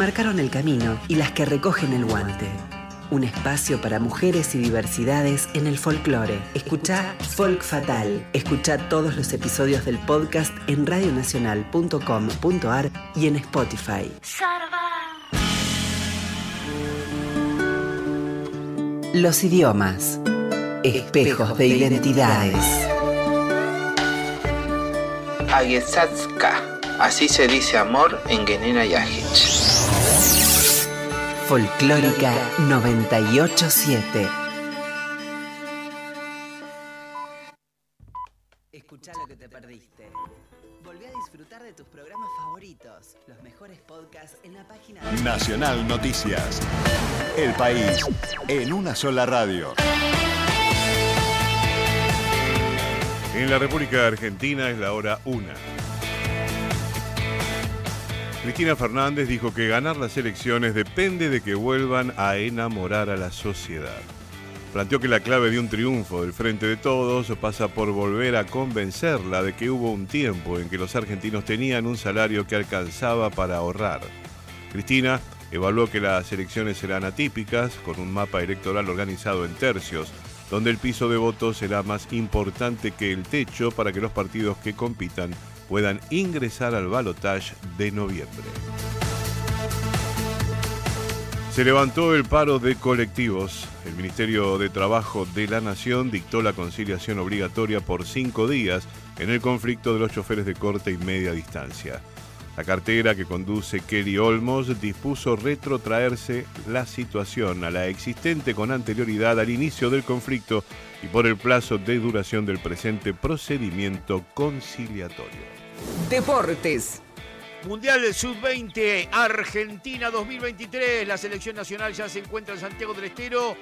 marcaron el camino y las que recogen el guante. Un espacio para mujeres y diversidades en el folclore. Escucha Folk Fatal. Escucha todos los episodios del podcast en radionacional.com.ar y en Spotify. Los idiomas. Espejos de identidades.
Aguesatska. Así se dice amor en Genena Yajich.
Folclórica 987. Escucha lo que te perdiste. Volví a disfrutar de tus programas favoritos, los mejores podcasts en la página
Nacional Noticias. El país en una sola radio.
En la República Argentina es la hora una. Cristina Fernández dijo que ganar las elecciones depende de que vuelvan a enamorar a la sociedad. Planteó que la clave de un triunfo del Frente de Todos pasa por volver a convencerla de que hubo un tiempo en que los argentinos tenían un salario que alcanzaba para ahorrar. Cristina evaluó que las elecciones serán atípicas, con un mapa electoral organizado en tercios, donde el piso de votos será más importante que el techo para que los partidos que compitan puedan ingresar al balotaje de noviembre. Se levantó el paro de colectivos. El Ministerio de Trabajo de la Nación dictó la conciliación obligatoria por cinco días en el conflicto de los choferes de corta y media distancia. La cartera que conduce Kelly Olmos dispuso retrotraerse la situación a la existente con anterioridad al inicio del conflicto y por el plazo de duración del presente procedimiento conciliatorio.
Deportes. Mundial Sub-20 Argentina 2023. La selección nacional ya se encuentra en Santiago del Estero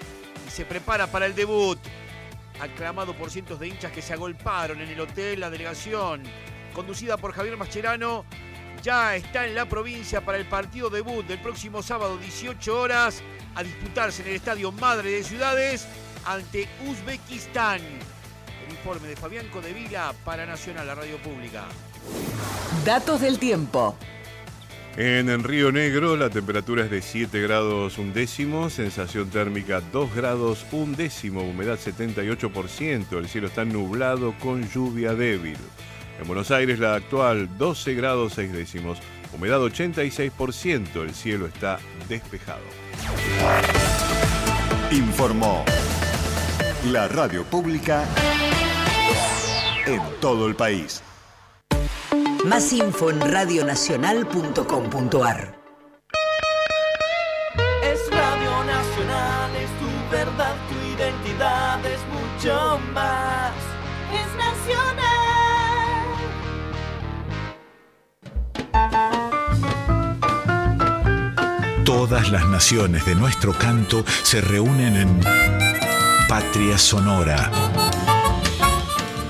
y se prepara para el debut. Aclamado por cientos de hinchas que se agolparon en el hotel, la delegación, conducida por Javier Mascherano, ya está en la provincia para el partido debut del próximo sábado 18 horas a disputarse en el Estadio Madre de Ciudades ante Uzbekistán. El informe de Fabián Codevila para Nacional, la radio pública.
Datos del tiempo.
En, Río Negro la temperatura es de 7 grados un décimo, sensación térmica 2 grados un décimo, humedad 78%, el cielo está nublado con lluvia débil. En Buenos Aires la actual 12 grados 6 décimos, humedad 86%, el cielo está despejado.
Informó la radio pública en todo el país.
Más info en radionacional.com.ar.
Es Radio Nacional, es tu verdad, tu identidad, es mucho más.
Es nacional.
Todas las naciones de nuestro canto se reúnen en Patria Sonora.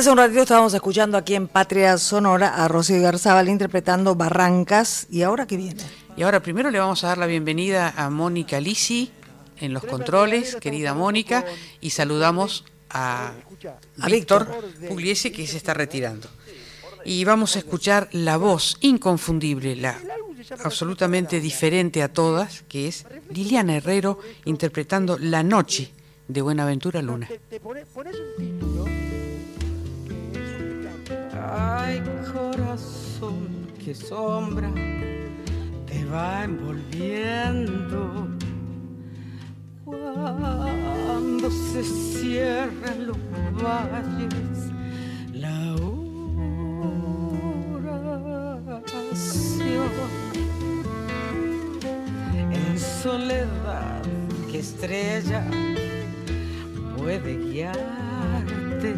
Hace un ratito estábamos escuchando aquí en Patria Sonora a Rocío Garzabal interpretando Barrancas. ¿Y ahora qué viene?
Y ahora primero le vamos a dar la bienvenida a Mónica Lisi en los controles, querida Mónica, y saludamos a, a Víctor Pugliese que se está retirando. Y vamos a escuchar la voz inconfundible, la absolutamente diferente a todas, que es Liliana Herrero interpretando La Noche de Buenaventura Luna.
Ay, corazón, qué sombra te va envolviendo cuando se cierran los valles. La oración en soledad, que estrella puede guiarte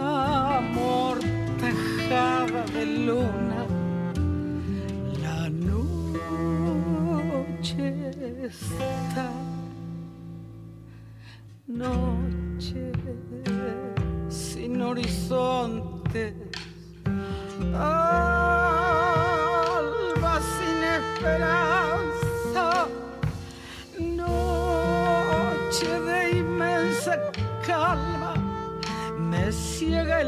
si amortajada de luna la noche está noche sin horizonte alba sin esperanza noche de inmensa calma me ciega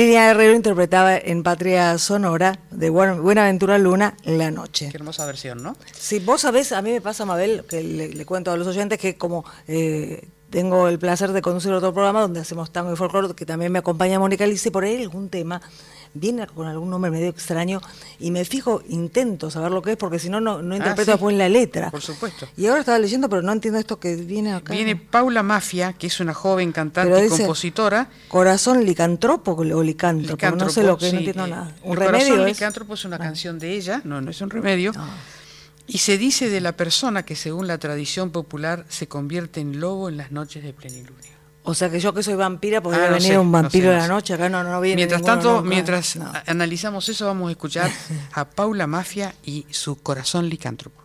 Liliana Herrero interpretaba en Patria Sonora de Buen- Buenaventura Luna La Noche.
Qué hermosa versión, ¿no?
Si vos sabés, a mí me pasa, Mabel, que le, le cuento a los oyentes que como eh, tengo el placer de conducir otro programa donde hacemos tango y folclore, que también me acompaña Mónica Lice, por ahí algún tema viene con algún nombre medio extraño y me fijo, intento saber lo que es, porque si no, no no interpreto
Ah, sí.
después la letra.
Por supuesto.
Y ahora estaba leyendo, pero no entiendo esto que viene acá.
Viene Paula Mafia, que es una joven cantante
Pero
y
dice,
compositora.
Corazón licántropo o licántropo, no sé lo que,
sí.
no entiendo nada. Un
El
remedio
Corazón
es.
Licántropo es una canción de ella, no, no es un remedio. Y se dice de la persona que según la tradición popular se convierte en lobo en las noches de plenilunio.
O sea que yo que soy vampira, podría
Ah, no
venir
sé,
un
no
vampiro de la noche, acá no, no viene
Mientras
ninguno
tanto,
nunca.
mientras analizamos eso, vamos a escuchar a Paula Mafia y su corazón licántropo.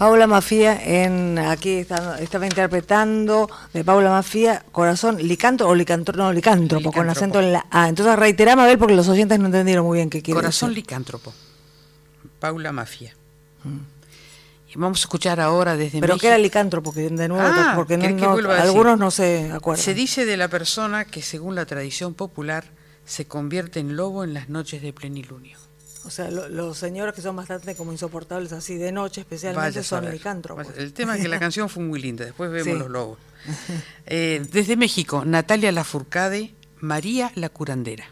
Paula Mafia en aquí está- estaba interpretando de Paula Mafia Corazón licantro o licantro no licántropo con acento en la A. Entonces reitera Mabel porque los oyentes no entendieron muy bien qué quiere
Corazón
decir.
licántropo. Paula Mafia. Y vamos a escuchar ahora desde
Pero
México.
que era licántropo que de nuevo
Ah,
porque no,
¿querés que
no-
vuelva a
algunos no se acuerdan.
Se dice de la persona que según la tradición popular se convierte en lobo en las noches de plenilunio.
O sea, lo- los señores que son bastante como insoportables así de noche especialmente son licántropos.
El tema es que la canción fue muy linda, después vemos
Sí.
los lobos. Eh, desde México, Natalia Lafourcade, María la curandera.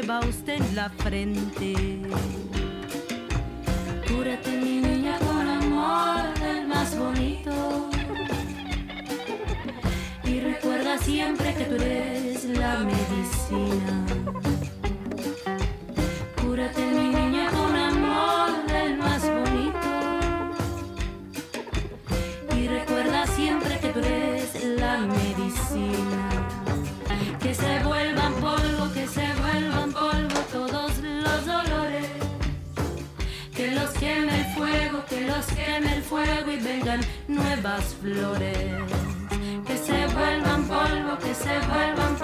lleva usted en la frente. Cúrate mi niña con amor del más bonito. Y recuerda siempre que tú eres la medicina. flores, que se vuelvan polvo, que se vuelvan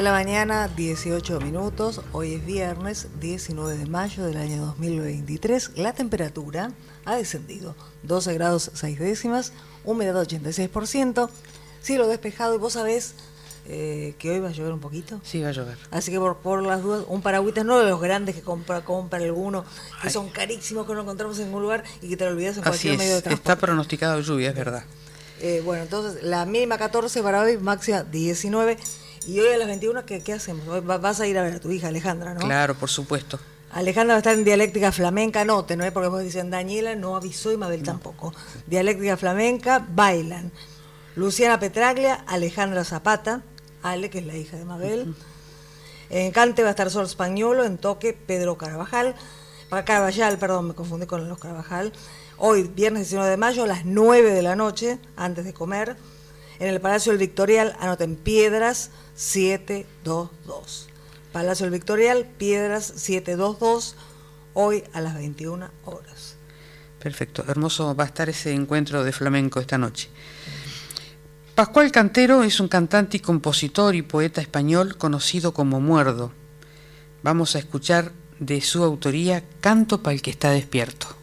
de la mañana, 18 minutos. Hoy es viernes 19 de mayo del año 2023. La temperatura ha descendido 12 grados 6 décimas, humedad 86%, cielo despejado y vos sabés eh, que hoy va a llover un poquito.
Sí, va a llover.
Así que por, por las dudas, un paragüitas no de los grandes que compra, compra alguno, que son carísimos, que no encontramos en ningún lugar y que te lo olvidas en
Así
cualquier
es,
medio de transporte.
está pronosticado lluvia, es verdad.
Eh, bueno, entonces la mínima 14 para hoy, máxima 19. Y hoy a las 21, ¿qué, qué hacemos? Vas a ir a ver a tu hija Alejandra, ¿no?
Claro, por supuesto.
Alejandra va a estar en dialéctica flamenca, note, ¿no es? Porque vos dicen Daniela no avisó y Mabel tampoco. Dialéctica flamenca, bailan. Luciana Petraglia, Alejandra Zapata, Ale, que es la hija de Mabel. En cante va a estar Sol Españolo, en toque Pedro Carvajal. Para Carvajal, perdón, me confundí con los Carvajal. Hoy, viernes 19 de mayo, a las 9 de la noche, antes de comer, en el Palacio del Victorial, anoten Piedras 722. Palacio del Victorial, Piedras 722, hoy a las 21 horas.
Perfecto, hermoso va a estar ese encuentro de flamenco esta noche. Pascual Cantero es un cantante y compositor y poeta español conocido como Muerdo. Vamos a escuchar de su autoría Canto para el que está despierto.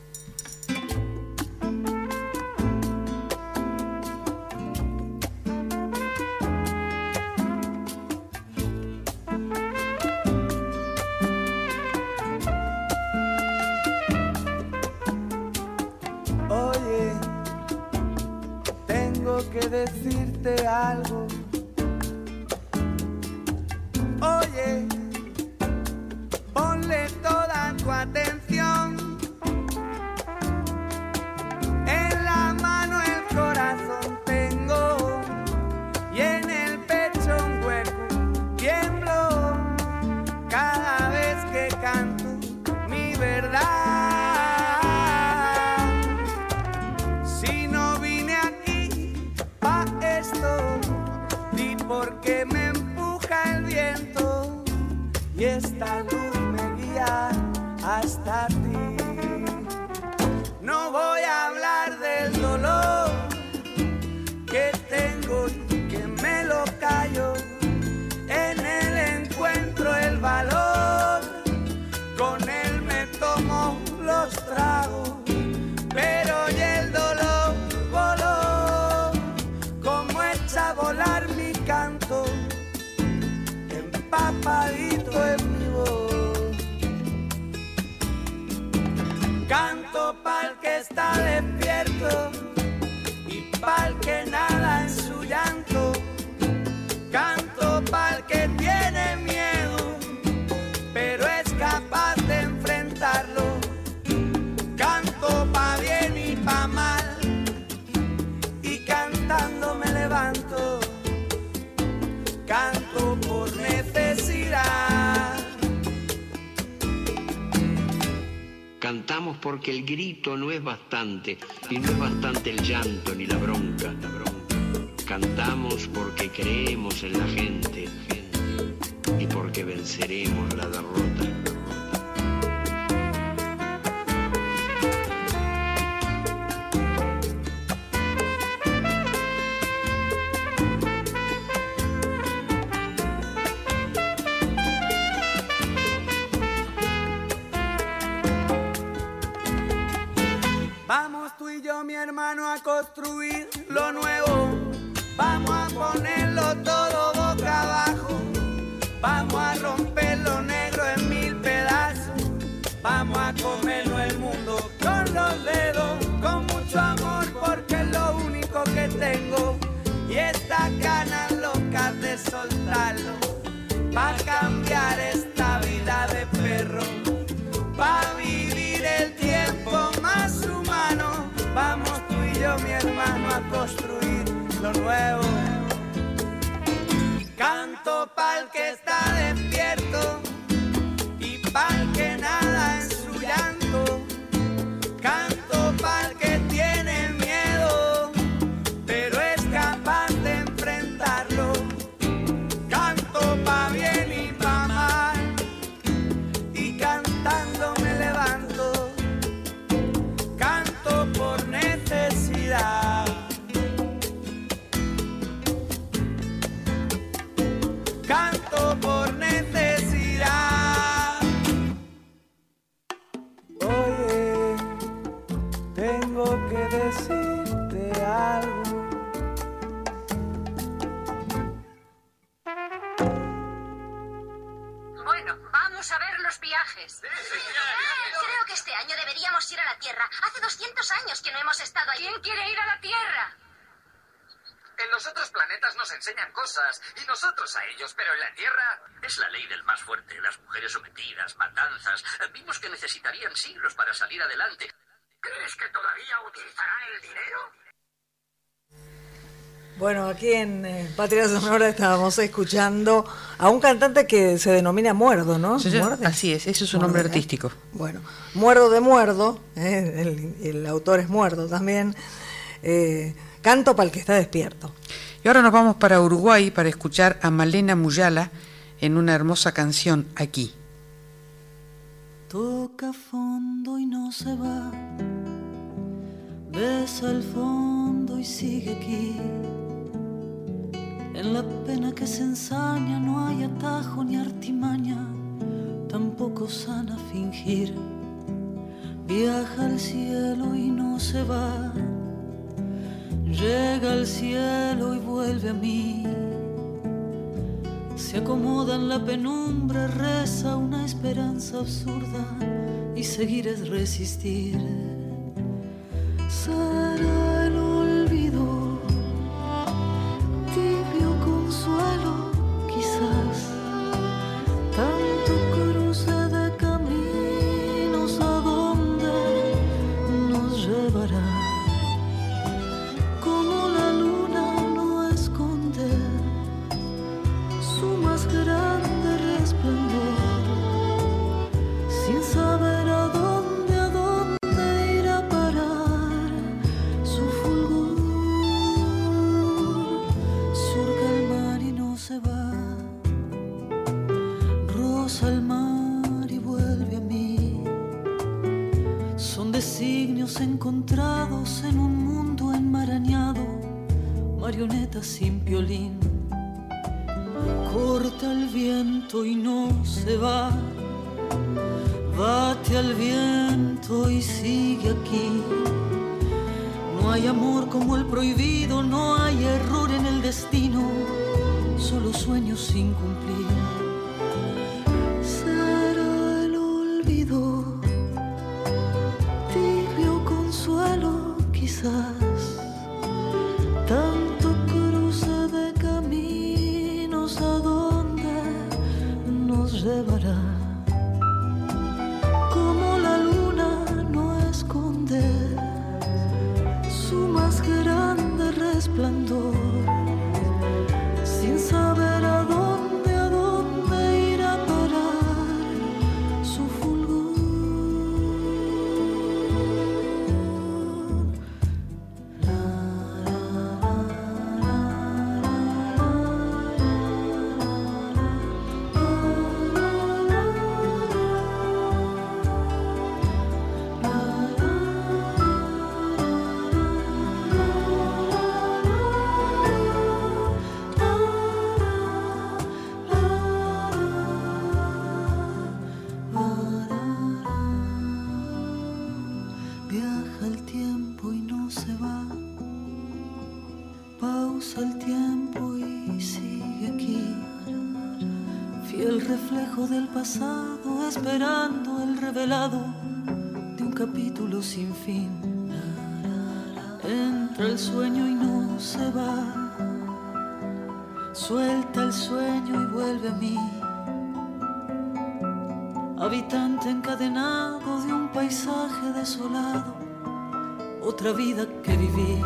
Grito no es bastante, y no es bastante el llanto
a
ellos, pero en la Tierra
Es la ley del más fuerte, las mujeres sometidas, matanzas. Vimos que necesitarían siglos para salir adelante.
¿crees que todavía utilizarán el dinero?
Bueno, aquí en eh, Patria Sonora estábamos escuchando a un cantante que se denomina Muerdo, ¿no? Muerde.
Así es, ese es su nombre
¿eh?
artístico.
Bueno, Muerdo de Muerdo, ¿eh? el, el autor es Muerdo también. eh, canto para el que está despierto.
Y ahora nos vamos para Uruguay para escuchar a Malena Muyala en una hermosa canción aquí.
Toca fondo y no se va. Besa el fondo y sigue aquí. En la pena que se ensaña no hay atajo ni artimaña, tampoco sana fingir. Viaja al cielo y no se va. Llega al cielo y vuelve a mí. Se acomoda en la penumbra, reza una esperanza absurda y seguir es resistir. Será el olvido, tibio consuelo, encontrados en un mundo enmarañado, marionetas sin violín corta el viento y no se va. Bate al viento y sigue aquí. No hay amor como el prohibido, no hay error en el destino, solo sueños sin cumplir. Tanto cruce de caminos a donde nos llevará. Pasado, esperando el revelado de un capítulo sin fin. Entra el sueño y no se va. Suelta el sueño y vuelve a mí. Habitante encadenado de un paisaje desolado, otra vida que viví.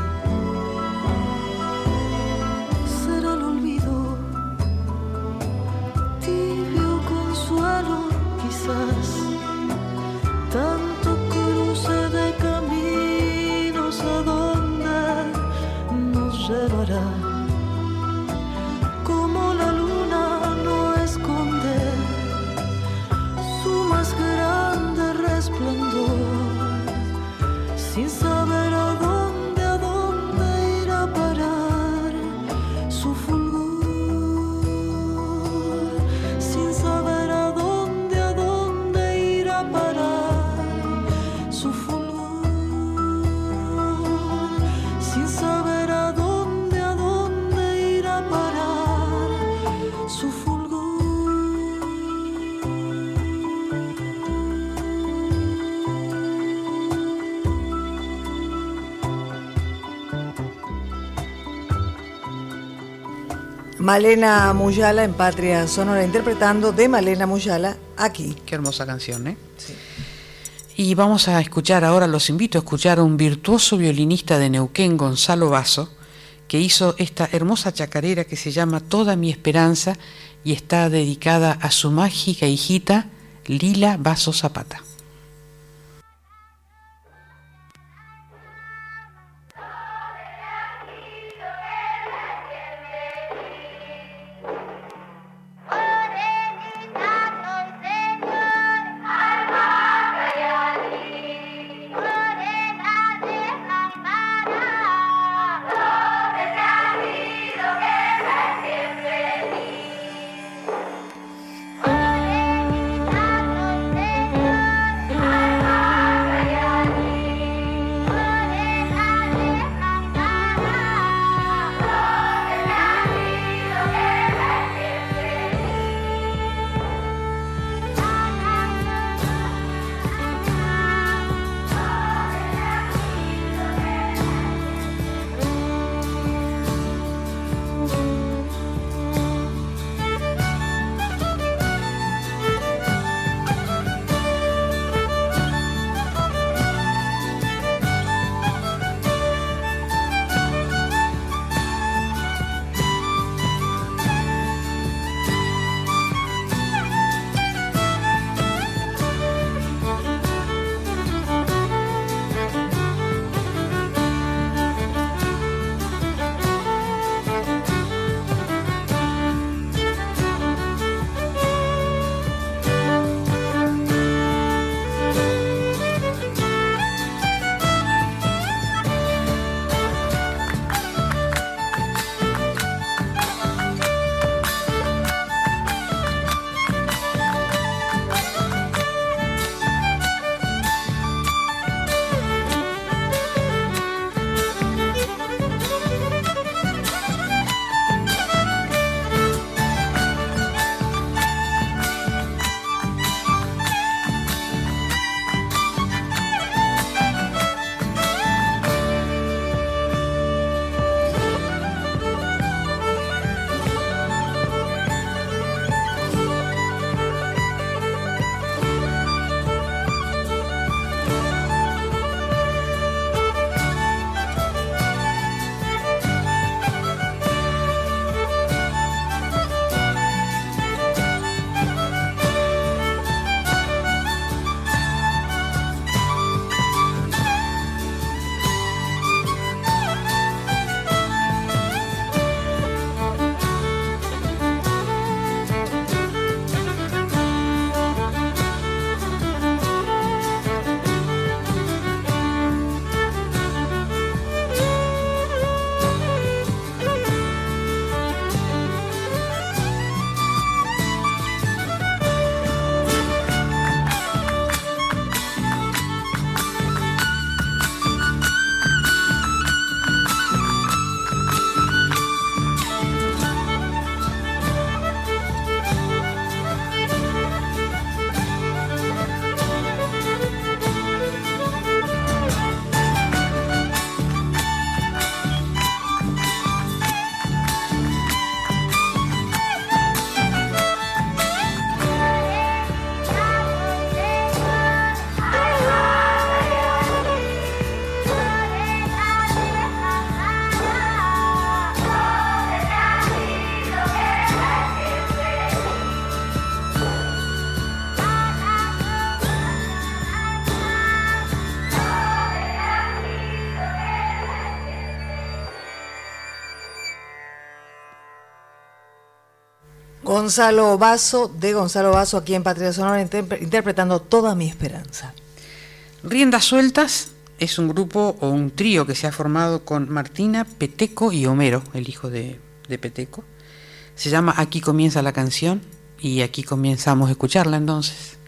Malena Muyala en Patria Sonora, interpretando de Malena Muyala aquí.
Qué hermosa canción, ¿eh? Y vamos a escuchar ahora, los invito a escuchar a un virtuoso violinista de Neuquén, Gonzalo Vaso, que hizo esta hermosa chacarera que se llama Toda mi esperanza y está dedicada a su mágica hijita Lila Vaso Zapata.
Gonzalo Vaso, de Gonzalo Vaso, aquí en Patria Sonora, interpretando Toda mi esperanza.
Riendas Sueltas es un grupo o un trío que se ha formado con Martina, Peteco y Homero, el hijo de, de Peteco. Se llama Aquí comienza la canción y aquí comenzamos a escucharla entonces.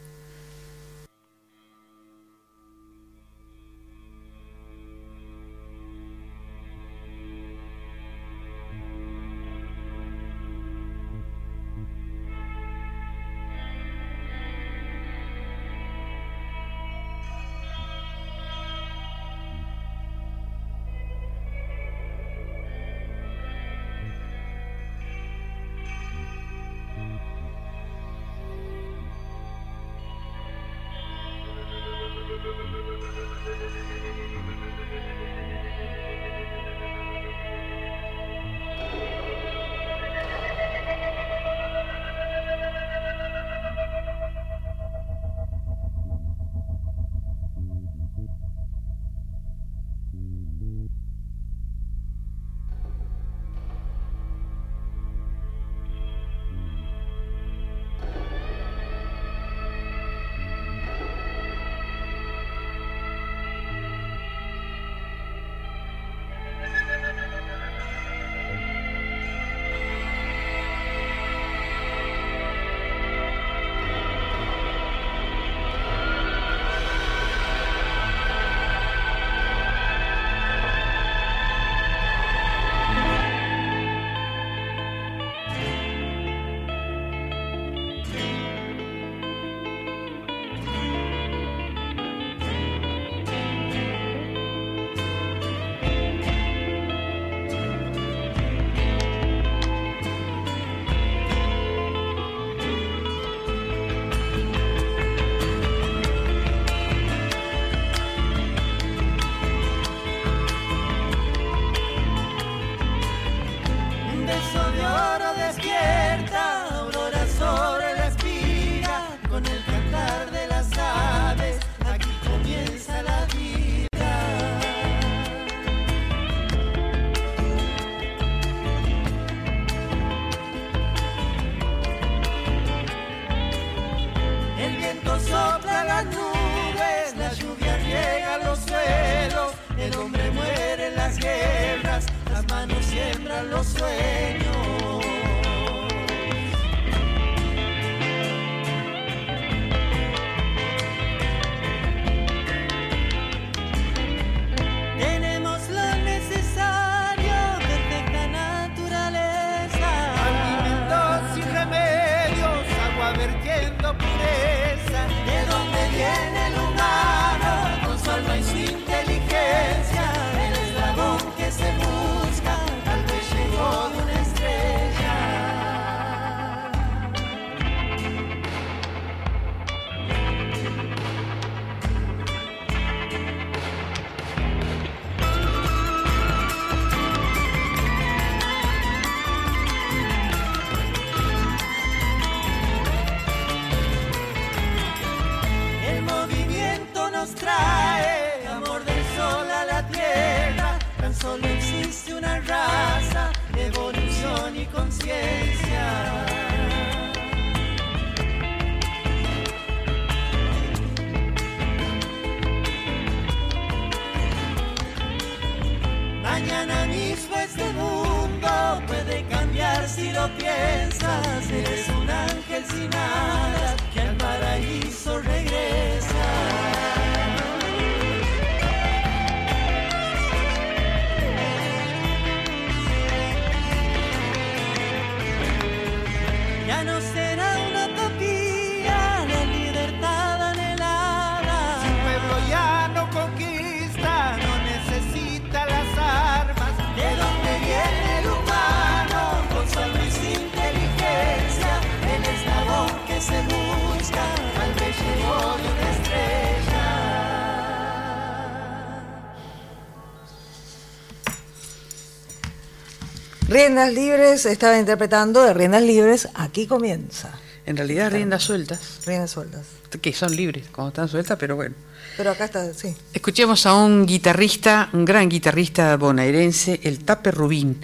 Riendas Libres estaba interpretando de Riendas Libres, aquí comienza.
En realidad riendas sueltas.
Riendas sueltas.
Que son libres, cuando están sueltas, pero bueno.
Pero acá está, sí.
Escuchemos a un guitarrista, un gran guitarrista bonaerense, el Tape Rubín,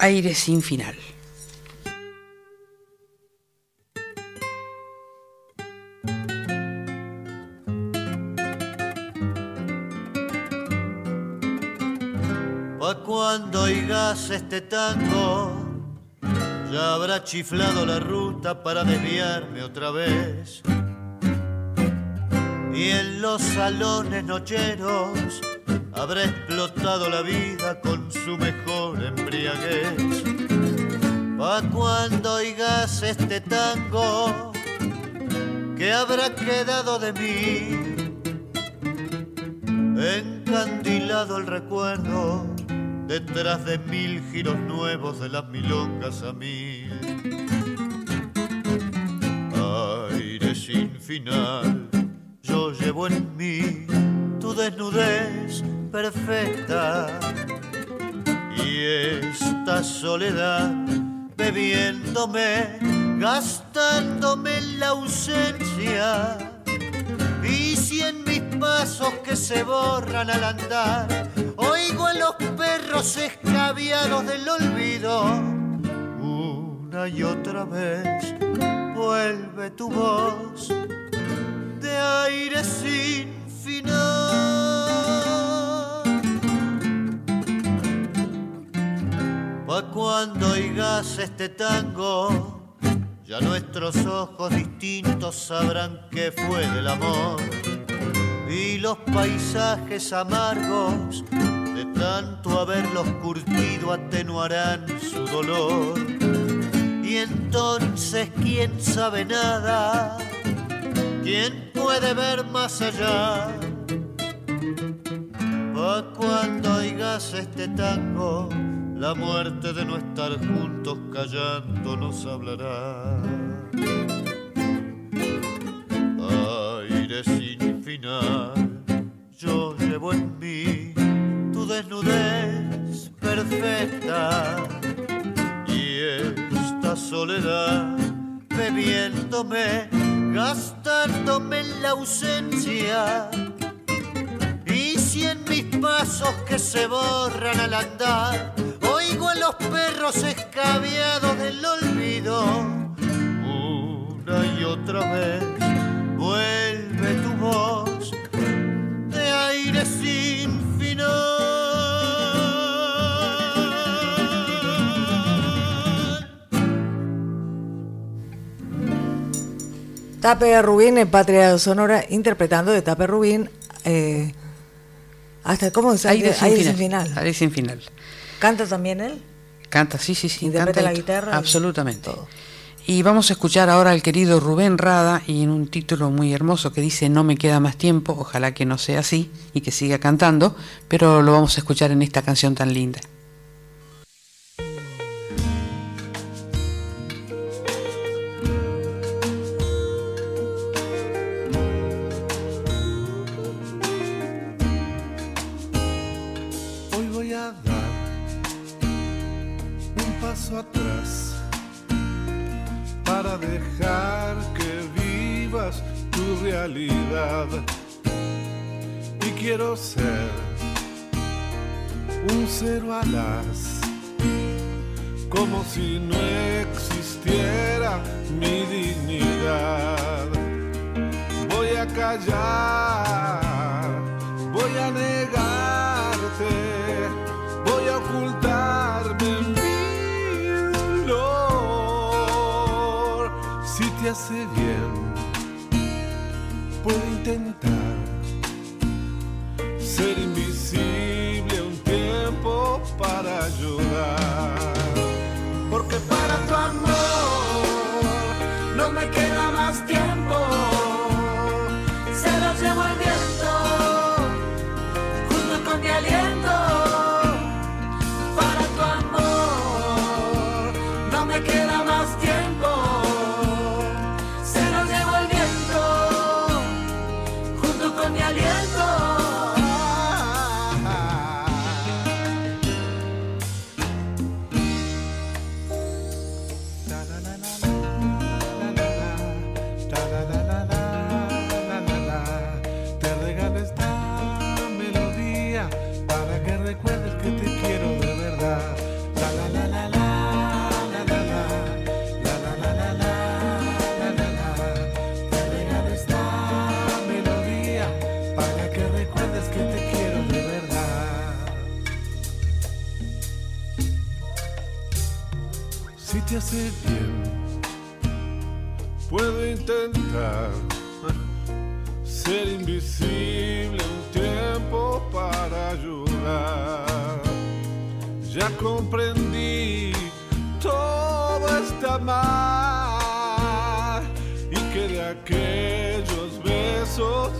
Aire sin final.
este tango, ya habrá chiflado la ruta para desviarme otra vez. Y en los salones nocheros habrá explotado la vida con su mejor embriaguez. Pa' cuando oigas este tango, que habrá quedado de mí, encandilado el recuerdo detrás de mil giros nuevos de las milongas a mil. Aire sin final, yo llevo en mí tu desnudez perfecta y esta soledad bebiéndome, gastándome la ausencia y siendo que se borran al andar oigo a los perros escabiados del olvido una y otra vez vuelve tu voz de aire sin final. Pa' cuando oigas este tango, ya nuestros ojos distintos sabrán que fue del amor. Y los paisajes amargos de tanto haberlos curtido atenuarán su dolor. Y entonces, ¿quién sabe nada? ¿Quién puede ver más allá? Pa' cuando oigas este tango, la muerte de no estar juntos callando nos hablará. Aire yo llevo en mí tu desnudez perfecta y esta soledad bebiéndome, gastándome en la ausencia. Y si en mis pasos que se borran al andar, oigo a los perros escabiados del olvido, una y otra vez vuelve tu voz aire sin final.
Tape Rubín en Patria Sonora, interpretando de Tape Rubín. eh, hasta cómo se
Aire sin
sin
final.
final.
Aire sin final.
¿Canta también él?
Canta, sí, sí, sí.
¿Interpreta
canta
la guitarra?
Absolutamente. Y vamos a escuchar ahora al querido Rubén Rada y en un título muy hermoso que dice No me queda más tiempo, ojalá que no sea así y que siga cantando, pero lo vamos a escuchar en esta canción tan linda.
Dejar que vivas tu realidad. Y quiero ser un cero alas, como si no existiera mi dignidad. Voy a callar, voy a negarte, hace bien, puedo intentar ser invisible un tiempo para ayudar. Comprendí todo está mal y que de aquellos besos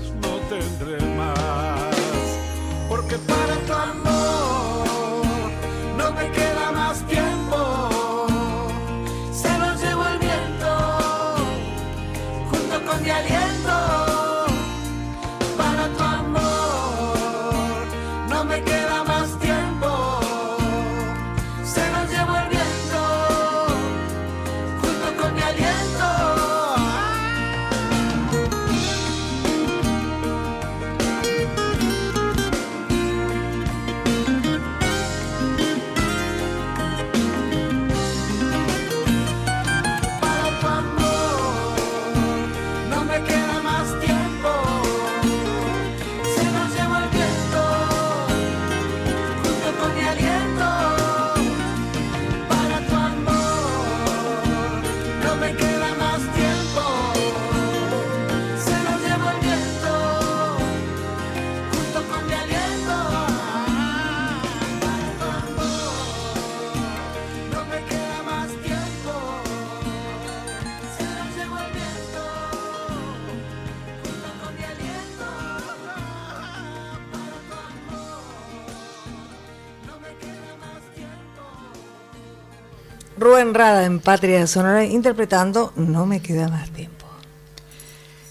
En Patria de Sonora interpretando No me queda más tiempo.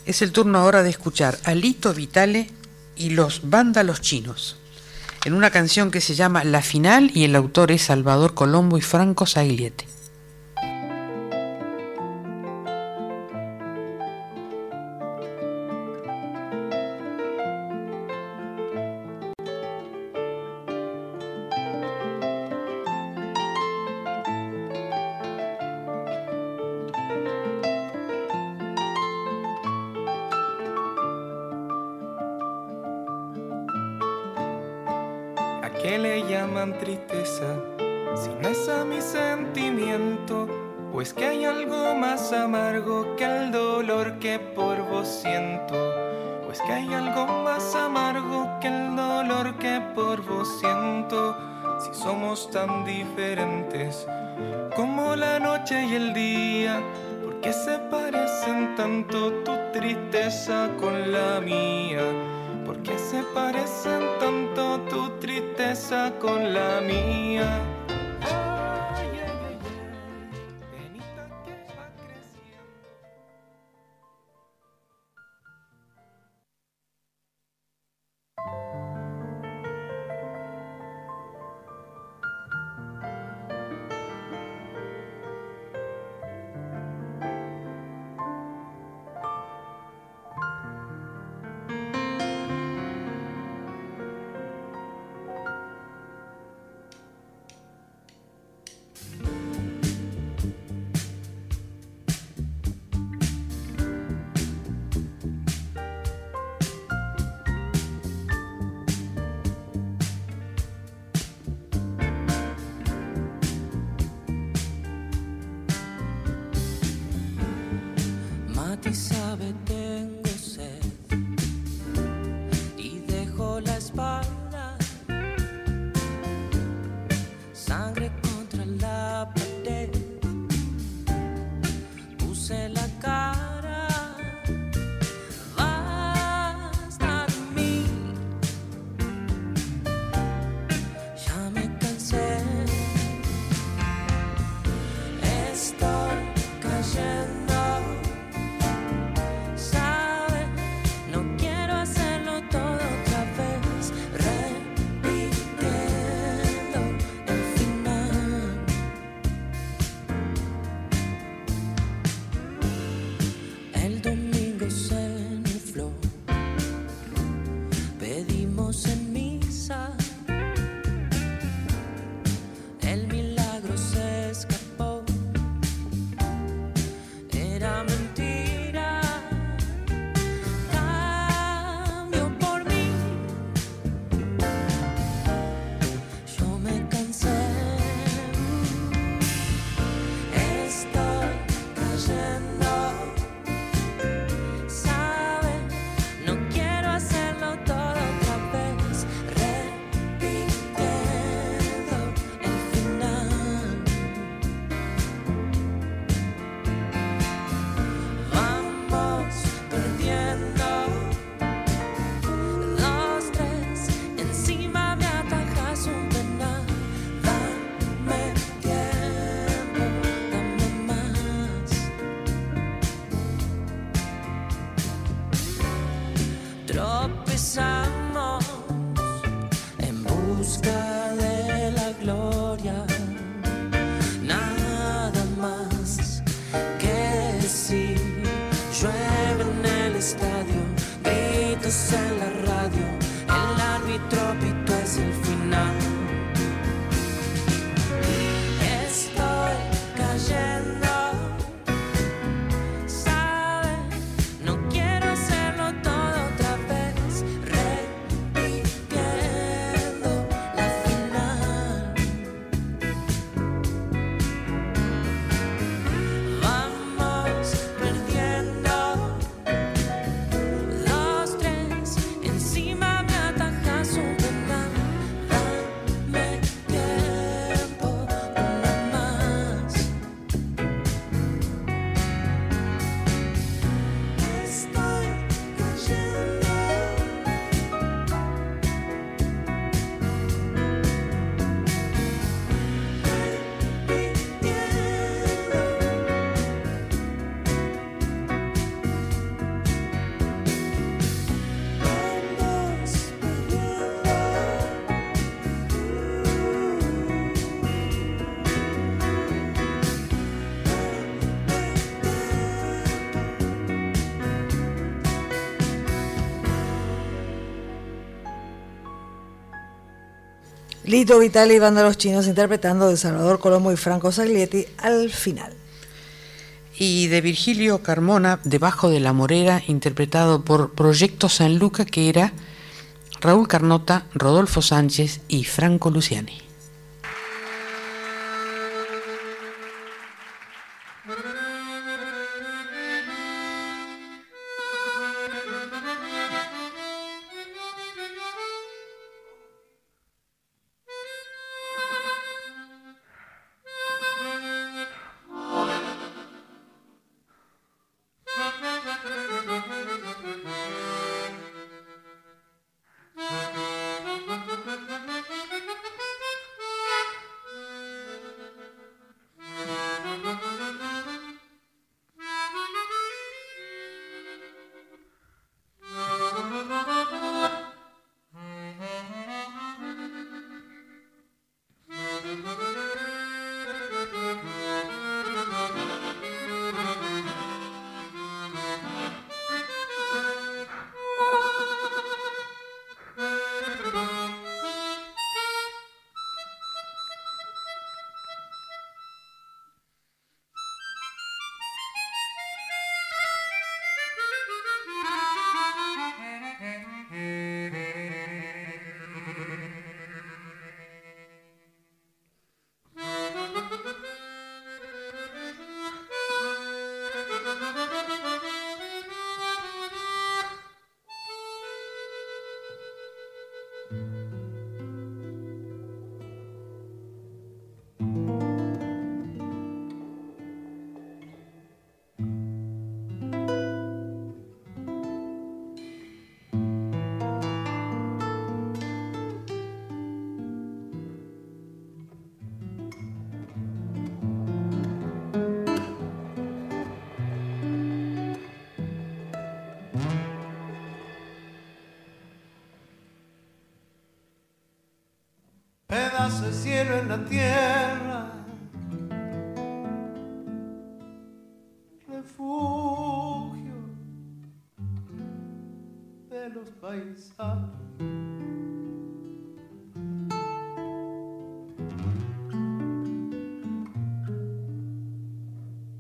Es el turno ahora de escuchar a Lito Vitale y los vándalos chinos en una canción que se llama La Final y el autor es Salvador Colombo y Franco Sagliete.
tropezar.
Lito Vitali y Banda Los Chinos interpretando de Salvador Colombo y Franco Saglietti al final.
Y de Virgilio Carmona, Debajo de la Morera, interpretado por Proyecto San Luca, que era Raúl Carnota, Rodolfo Sánchez y Franco Luciani.
De cielo en la tierra, refugio de los paisanos.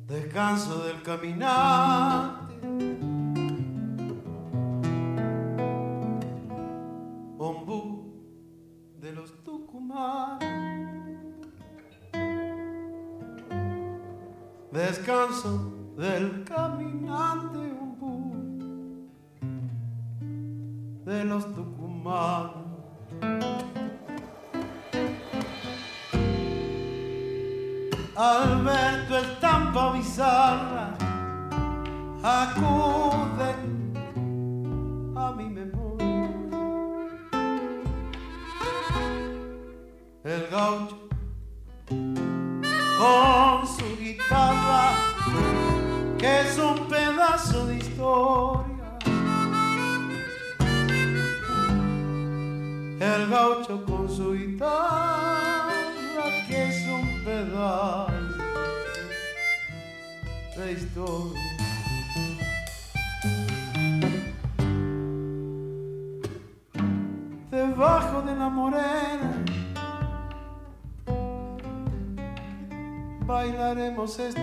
Descanso del caminante, entonces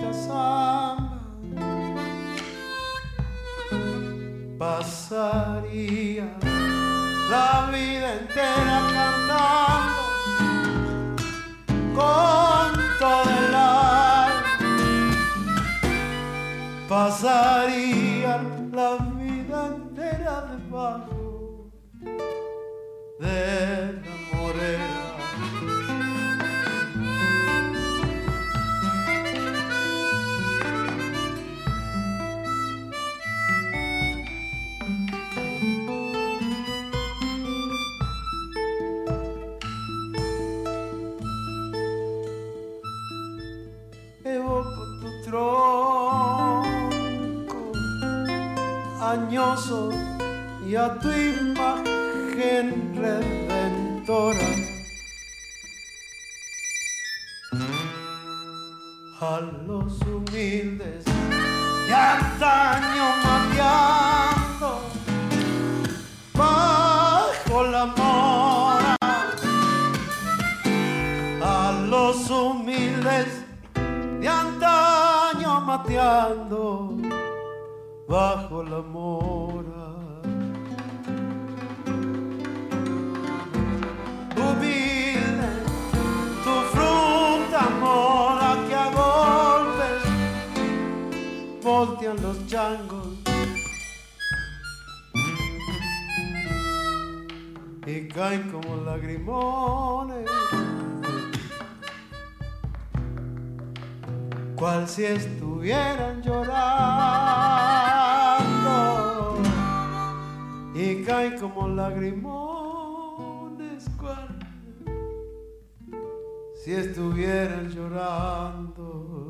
si estuvieran llorando.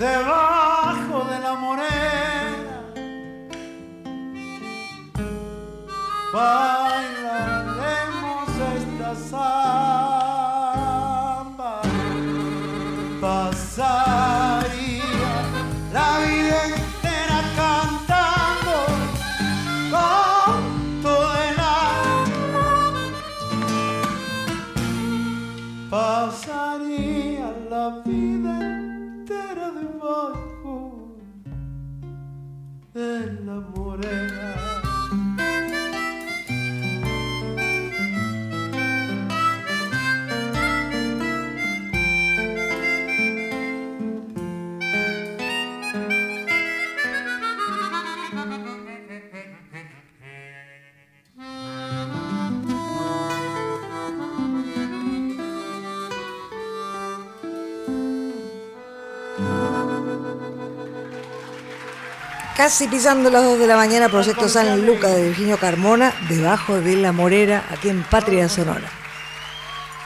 Debajo de la morena
Casi pisando las 2 de la mañana, Proyecto San Lucas de Virginio Carmona, debajo de la Morera, aquí en Patria Sonora.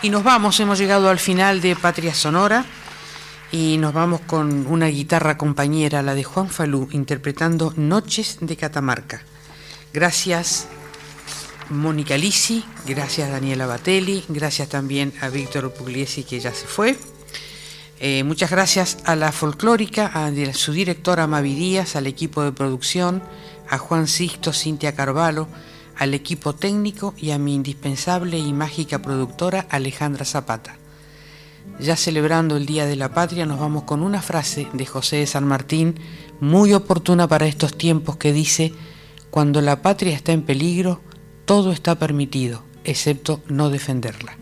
Y nos vamos, hemos llegado al final de Patria Sonora y nos vamos con una guitarra compañera, la de Juan Falú, interpretando Noches de Catamarca. Gracias Mónica Lisi, gracias Daniela Batelli, gracias también a Víctor Pugliesi que ya se fue. Eh, muchas gracias a la folclórica, a su directora Mavi Díaz, al equipo de producción, a Juan Sisto, Cintia Carvalho, al equipo técnico y a mi indispensable y mágica productora Alejandra Zapata. Ya celebrando el Día de la Patria, nos vamos con una frase de José de San Martín, muy oportuna para estos tiempos, que dice, cuando la patria está en peligro, todo está permitido, excepto no defenderla.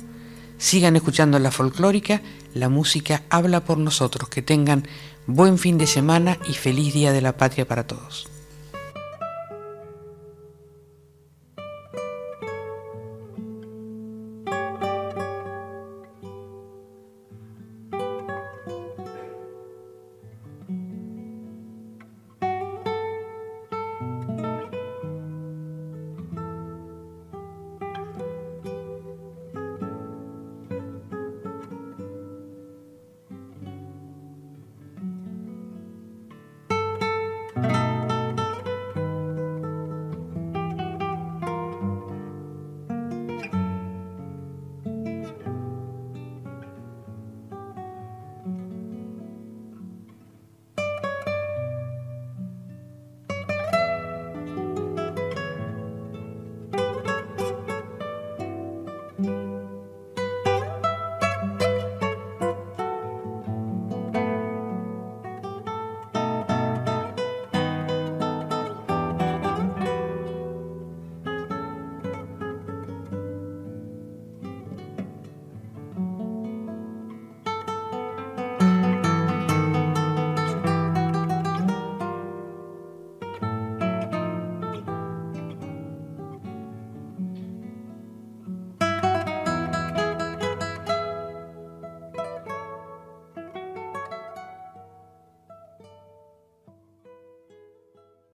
Sigan escuchando la folclórica, la música habla por nosotros. Que tengan buen fin de semana y feliz Día de la Patria para todos.